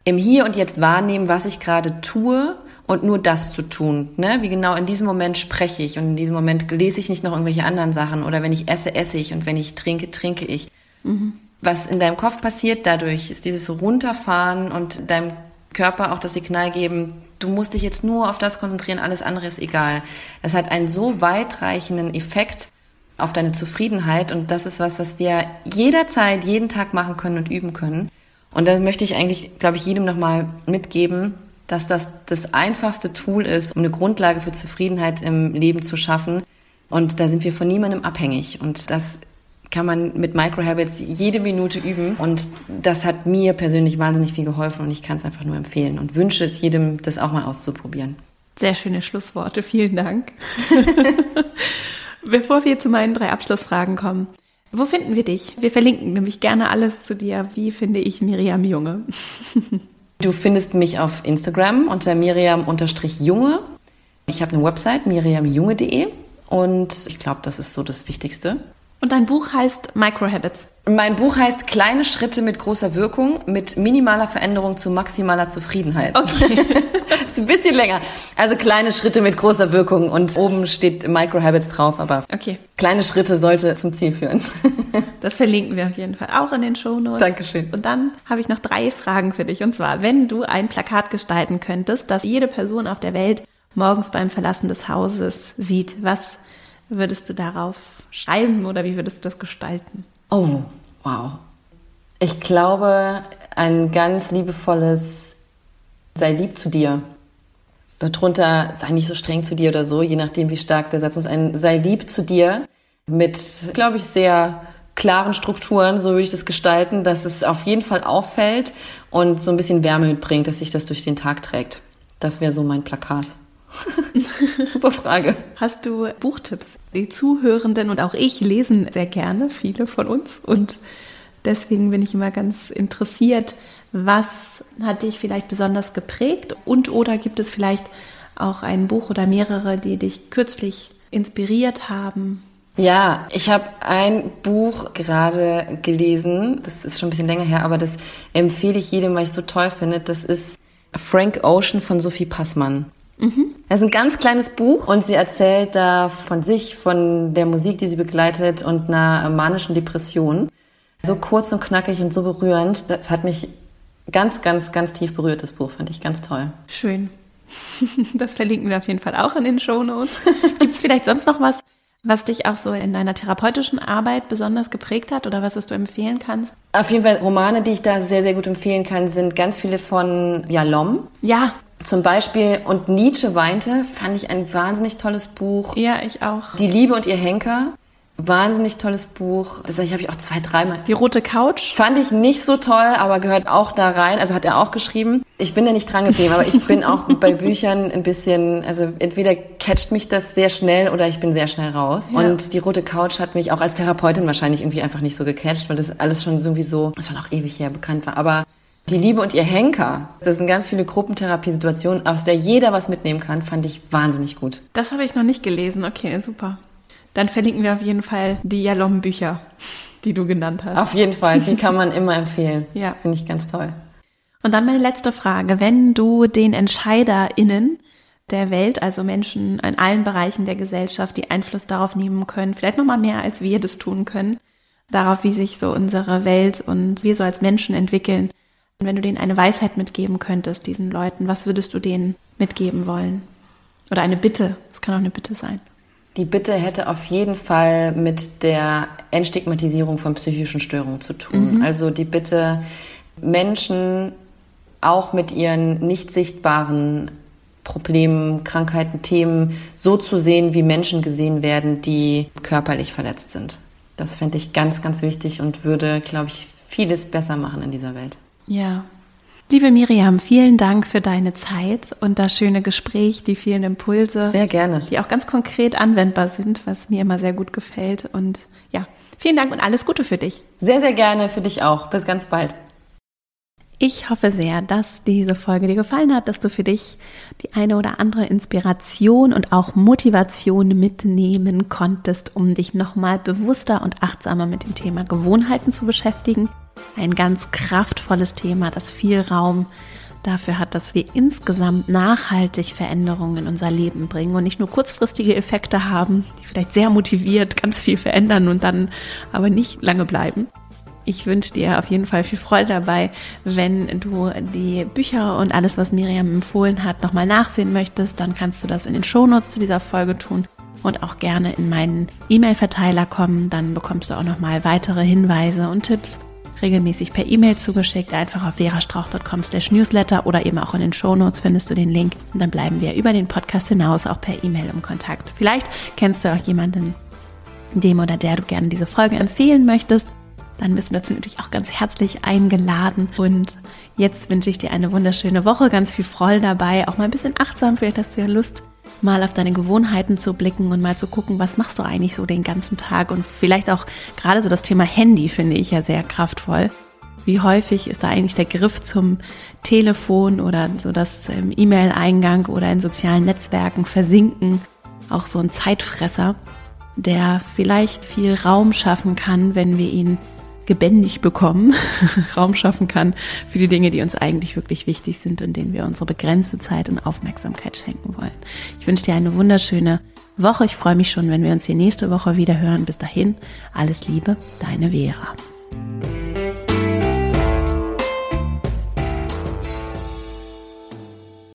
im Hier und Jetzt wahrnehmen, was ich gerade tue und nur das zu tun. Ne? Wie genau in diesem Moment spreche ich und in diesem Moment lese ich nicht noch irgendwelche anderen Sachen oder wenn ich esse, esse ich und wenn ich trinke, trinke ich. Mhm. Was in deinem Kopf passiert dadurch, ist dieses Runterfahren und deinem Körper auch das Signal geben, du musst dich jetzt nur auf das konzentrieren, alles andere ist egal. Das hat einen so weitreichenden Effekt auf deine Zufriedenheit und das ist was, das wir jederzeit, jeden Tag machen können und üben können. Und da möchte ich eigentlich, glaube ich, jedem nochmal mitgeben, dass das das einfachste Tool ist, um eine Grundlage für Zufriedenheit im Leben zu schaffen. Und da sind wir von niemandem abhängig. Und das kann man mit Microhabits jede Minute üben. Und das hat mir persönlich wahnsinnig viel geholfen und ich kann es einfach nur empfehlen und wünsche es jedem, das auch mal auszuprobieren. Sehr schöne Schlussworte. Vielen Dank. Bevor wir zu meinen drei Abschlussfragen kommen, wo finden wir dich? Wir verlinken nämlich gerne alles zu dir. Wie finde ich Miriam Junge? Du findest mich auf Instagram unter Miriam-Junge. Ich habe eine Website, miriamjunge.de und ich glaube, das ist so das Wichtigste. Und dein Buch heißt Microhabits. Mein Buch heißt Kleine Schritte mit großer Wirkung, mit minimaler Veränderung zu maximaler Zufriedenheit. Okay. ist ein bisschen länger. Also kleine Schritte mit großer Wirkung und oben steht Microhabits drauf, aber okay. kleine Schritte sollte zum Ziel führen. das verlinken wir auf jeden Fall auch in den Shownotes. Dankeschön. Und dann habe ich noch drei Fragen für dich. Und zwar, wenn du ein Plakat gestalten könntest, das jede Person auf der Welt morgens beim Verlassen des Hauses sieht, was würdest du darauf schreiben oder wie würdest du das gestalten? Oh, wow. Ich glaube, ein ganz liebevolles sei lieb zu dir. Darunter sei nicht so streng zu dir oder so, je nachdem, wie stark der Satz muss. Ein sei lieb zu dir mit, glaube ich, sehr klaren Strukturen, so würde ich das gestalten, dass es auf jeden Fall auffällt und so ein bisschen Wärme mitbringt, dass sich das durch den Tag trägt. Das wäre so mein Plakat. Super Frage. Hast du Buchtipps? Die Zuhörenden und auch ich lesen sehr gerne, viele von uns. Und deswegen bin ich immer ganz interessiert, was hat dich vielleicht besonders geprägt? Und oder gibt es vielleicht auch ein Buch oder mehrere, die dich kürzlich inspiriert haben? Ja, ich habe ein Buch gerade gelesen, das ist schon ein bisschen länger her, aber das empfehle ich jedem, weil ich es so toll finde. Das ist Frank Ocean von Sophie Passmann. Mhm. Es ist ein ganz kleines Buch und sie erzählt da von sich, von der Musik, die sie begleitet und einer manischen Depression. So kurz und knackig und so berührend. Das hat mich ganz, ganz, ganz tief berührt, das Buch. Fand ich ganz toll. Schön. Das verlinken wir auf jeden Fall auch in den Shownotes. Gibt es vielleicht sonst noch was, was dich auch so in deiner therapeutischen Arbeit besonders geprägt hat oder was es du empfehlen kannst? Auf jeden Fall Romane, die ich da sehr, sehr gut empfehlen kann, sind ganz viele von Jalom. Ja, zum Beispiel Und Nietzsche weinte, fand ich ein wahnsinnig tolles Buch. Ja, ich auch. Die Liebe und ihr Henker. Wahnsinnig tolles Buch. Das habe ich auch zwei, dreimal. Die rote Couch? Fand ich nicht so toll, aber gehört auch da rein. Also hat er auch geschrieben. Ich bin da nicht dran geblieben, aber ich bin auch bei Büchern ein bisschen, also entweder catcht mich das sehr schnell oder ich bin sehr schnell raus. Ja. Und die rote Couch hat mich auch als Therapeutin wahrscheinlich irgendwie einfach nicht so gecatcht, weil das alles schon sowieso, das schon auch ewig her bekannt war. Aber die Liebe und ihr Henker, das sind ganz viele Gruppentherapiesituationen, aus der jeder was mitnehmen kann, fand ich wahnsinnig gut. Das habe ich noch nicht gelesen. Okay, super. Dann verlinken wir auf jeden Fall die Jalom-Bücher, die du genannt hast. Auf jeden Fall, die kann man immer empfehlen. ja. Finde ich ganz toll. Und dann meine letzte Frage. Wenn du den EntscheiderInnen der Welt, also Menschen in allen Bereichen der Gesellschaft, die Einfluss darauf nehmen können, vielleicht nochmal mehr als wir das tun können, darauf, wie sich so unsere Welt und wir so als Menschen entwickeln, wenn du denen eine Weisheit mitgeben könntest, diesen Leuten, was würdest du denen mitgeben wollen? Oder eine Bitte, es kann auch eine Bitte sein. Die Bitte hätte auf jeden Fall mit der Entstigmatisierung von psychischen Störungen zu tun. Mhm. Also die Bitte, Menschen auch mit ihren nicht sichtbaren Problemen, Krankheiten, Themen so zu sehen, wie Menschen gesehen werden, die körperlich verletzt sind. Das fände ich ganz, ganz wichtig und würde, glaube ich, vieles besser machen in dieser Welt. Ja. Liebe Miriam, vielen Dank für deine Zeit und das schöne Gespräch, die vielen Impulse. Sehr gerne. Die auch ganz konkret anwendbar sind, was mir immer sehr gut gefällt. Und ja, vielen Dank und alles Gute für dich. Sehr, sehr gerne für dich auch. Bis ganz bald. Ich hoffe sehr, dass diese Folge dir gefallen hat, dass du für dich die eine oder andere Inspiration und auch Motivation mitnehmen konntest, um dich nochmal bewusster und achtsamer mit dem Thema Gewohnheiten zu beschäftigen ein ganz kraftvolles Thema, das viel Raum dafür hat, dass wir insgesamt nachhaltig Veränderungen in unser Leben bringen und nicht nur kurzfristige Effekte haben, die vielleicht sehr motiviert ganz viel verändern und dann aber nicht lange bleiben. Ich wünsche dir auf jeden Fall viel Freude dabei, wenn du die Bücher und alles, was Miriam empfohlen hat, nochmal nachsehen möchtest, dann kannst du das in den Shownotes zu dieser Folge tun und auch gerne in meinen E-Mail-Verteiler kommen, dann bekommst du auch nochmal weitere Hinweise und Tipps regelmäßig per E-Mail zugeschickt. Einfach auf verastrauch.com slash newsletter oder eben auch in den Shownotes findest du den Link. Und dann bleiben wir über den Podcast hinaus auch per E-Mail im Kontakt. Vielleicht kennst du auch jemanden, dem oder der du gerne diese Folge empfehlen möchtest. Dann bist du dazu natürlich auch ganz herzlich eingeladen. Und jetzt wünsche ich dir eine wunderschöne Woche, ganz viel Freude dabei, auch mal ein bisschen achtsam. Vielleicht hast du ja Lust, mal auf deine Gewohnheiten zu blicken und mal zu gucken, was machst du eigentlich so den ganzen Tag und vielleicht auch gerade so das Thema Handy finde ich ja sehr kraftvoll. Wie häufig ist da eigentlich der Griff zum Telefon oder so das ähm, E-Mail-Eingang oder in sozialen Netzwerken versinken auch so ein Zeitfresser, der vielleicht viel Raum schaffen kann, wenn wir ihn gebändigt bekommen, Raum schaffen kann für die Dinge, die uns eigentlich wirklich wichtig sind und denen wir unsere begrenzte Zeit und Aufmerksamkeit schenken wollen. Ich wünsche dir eine wunderschöne Woche. Ich freue mich schon, wenn wir uns hier nächste Woche wieder hören. Bis dahin, alles Liebe, deine Vera.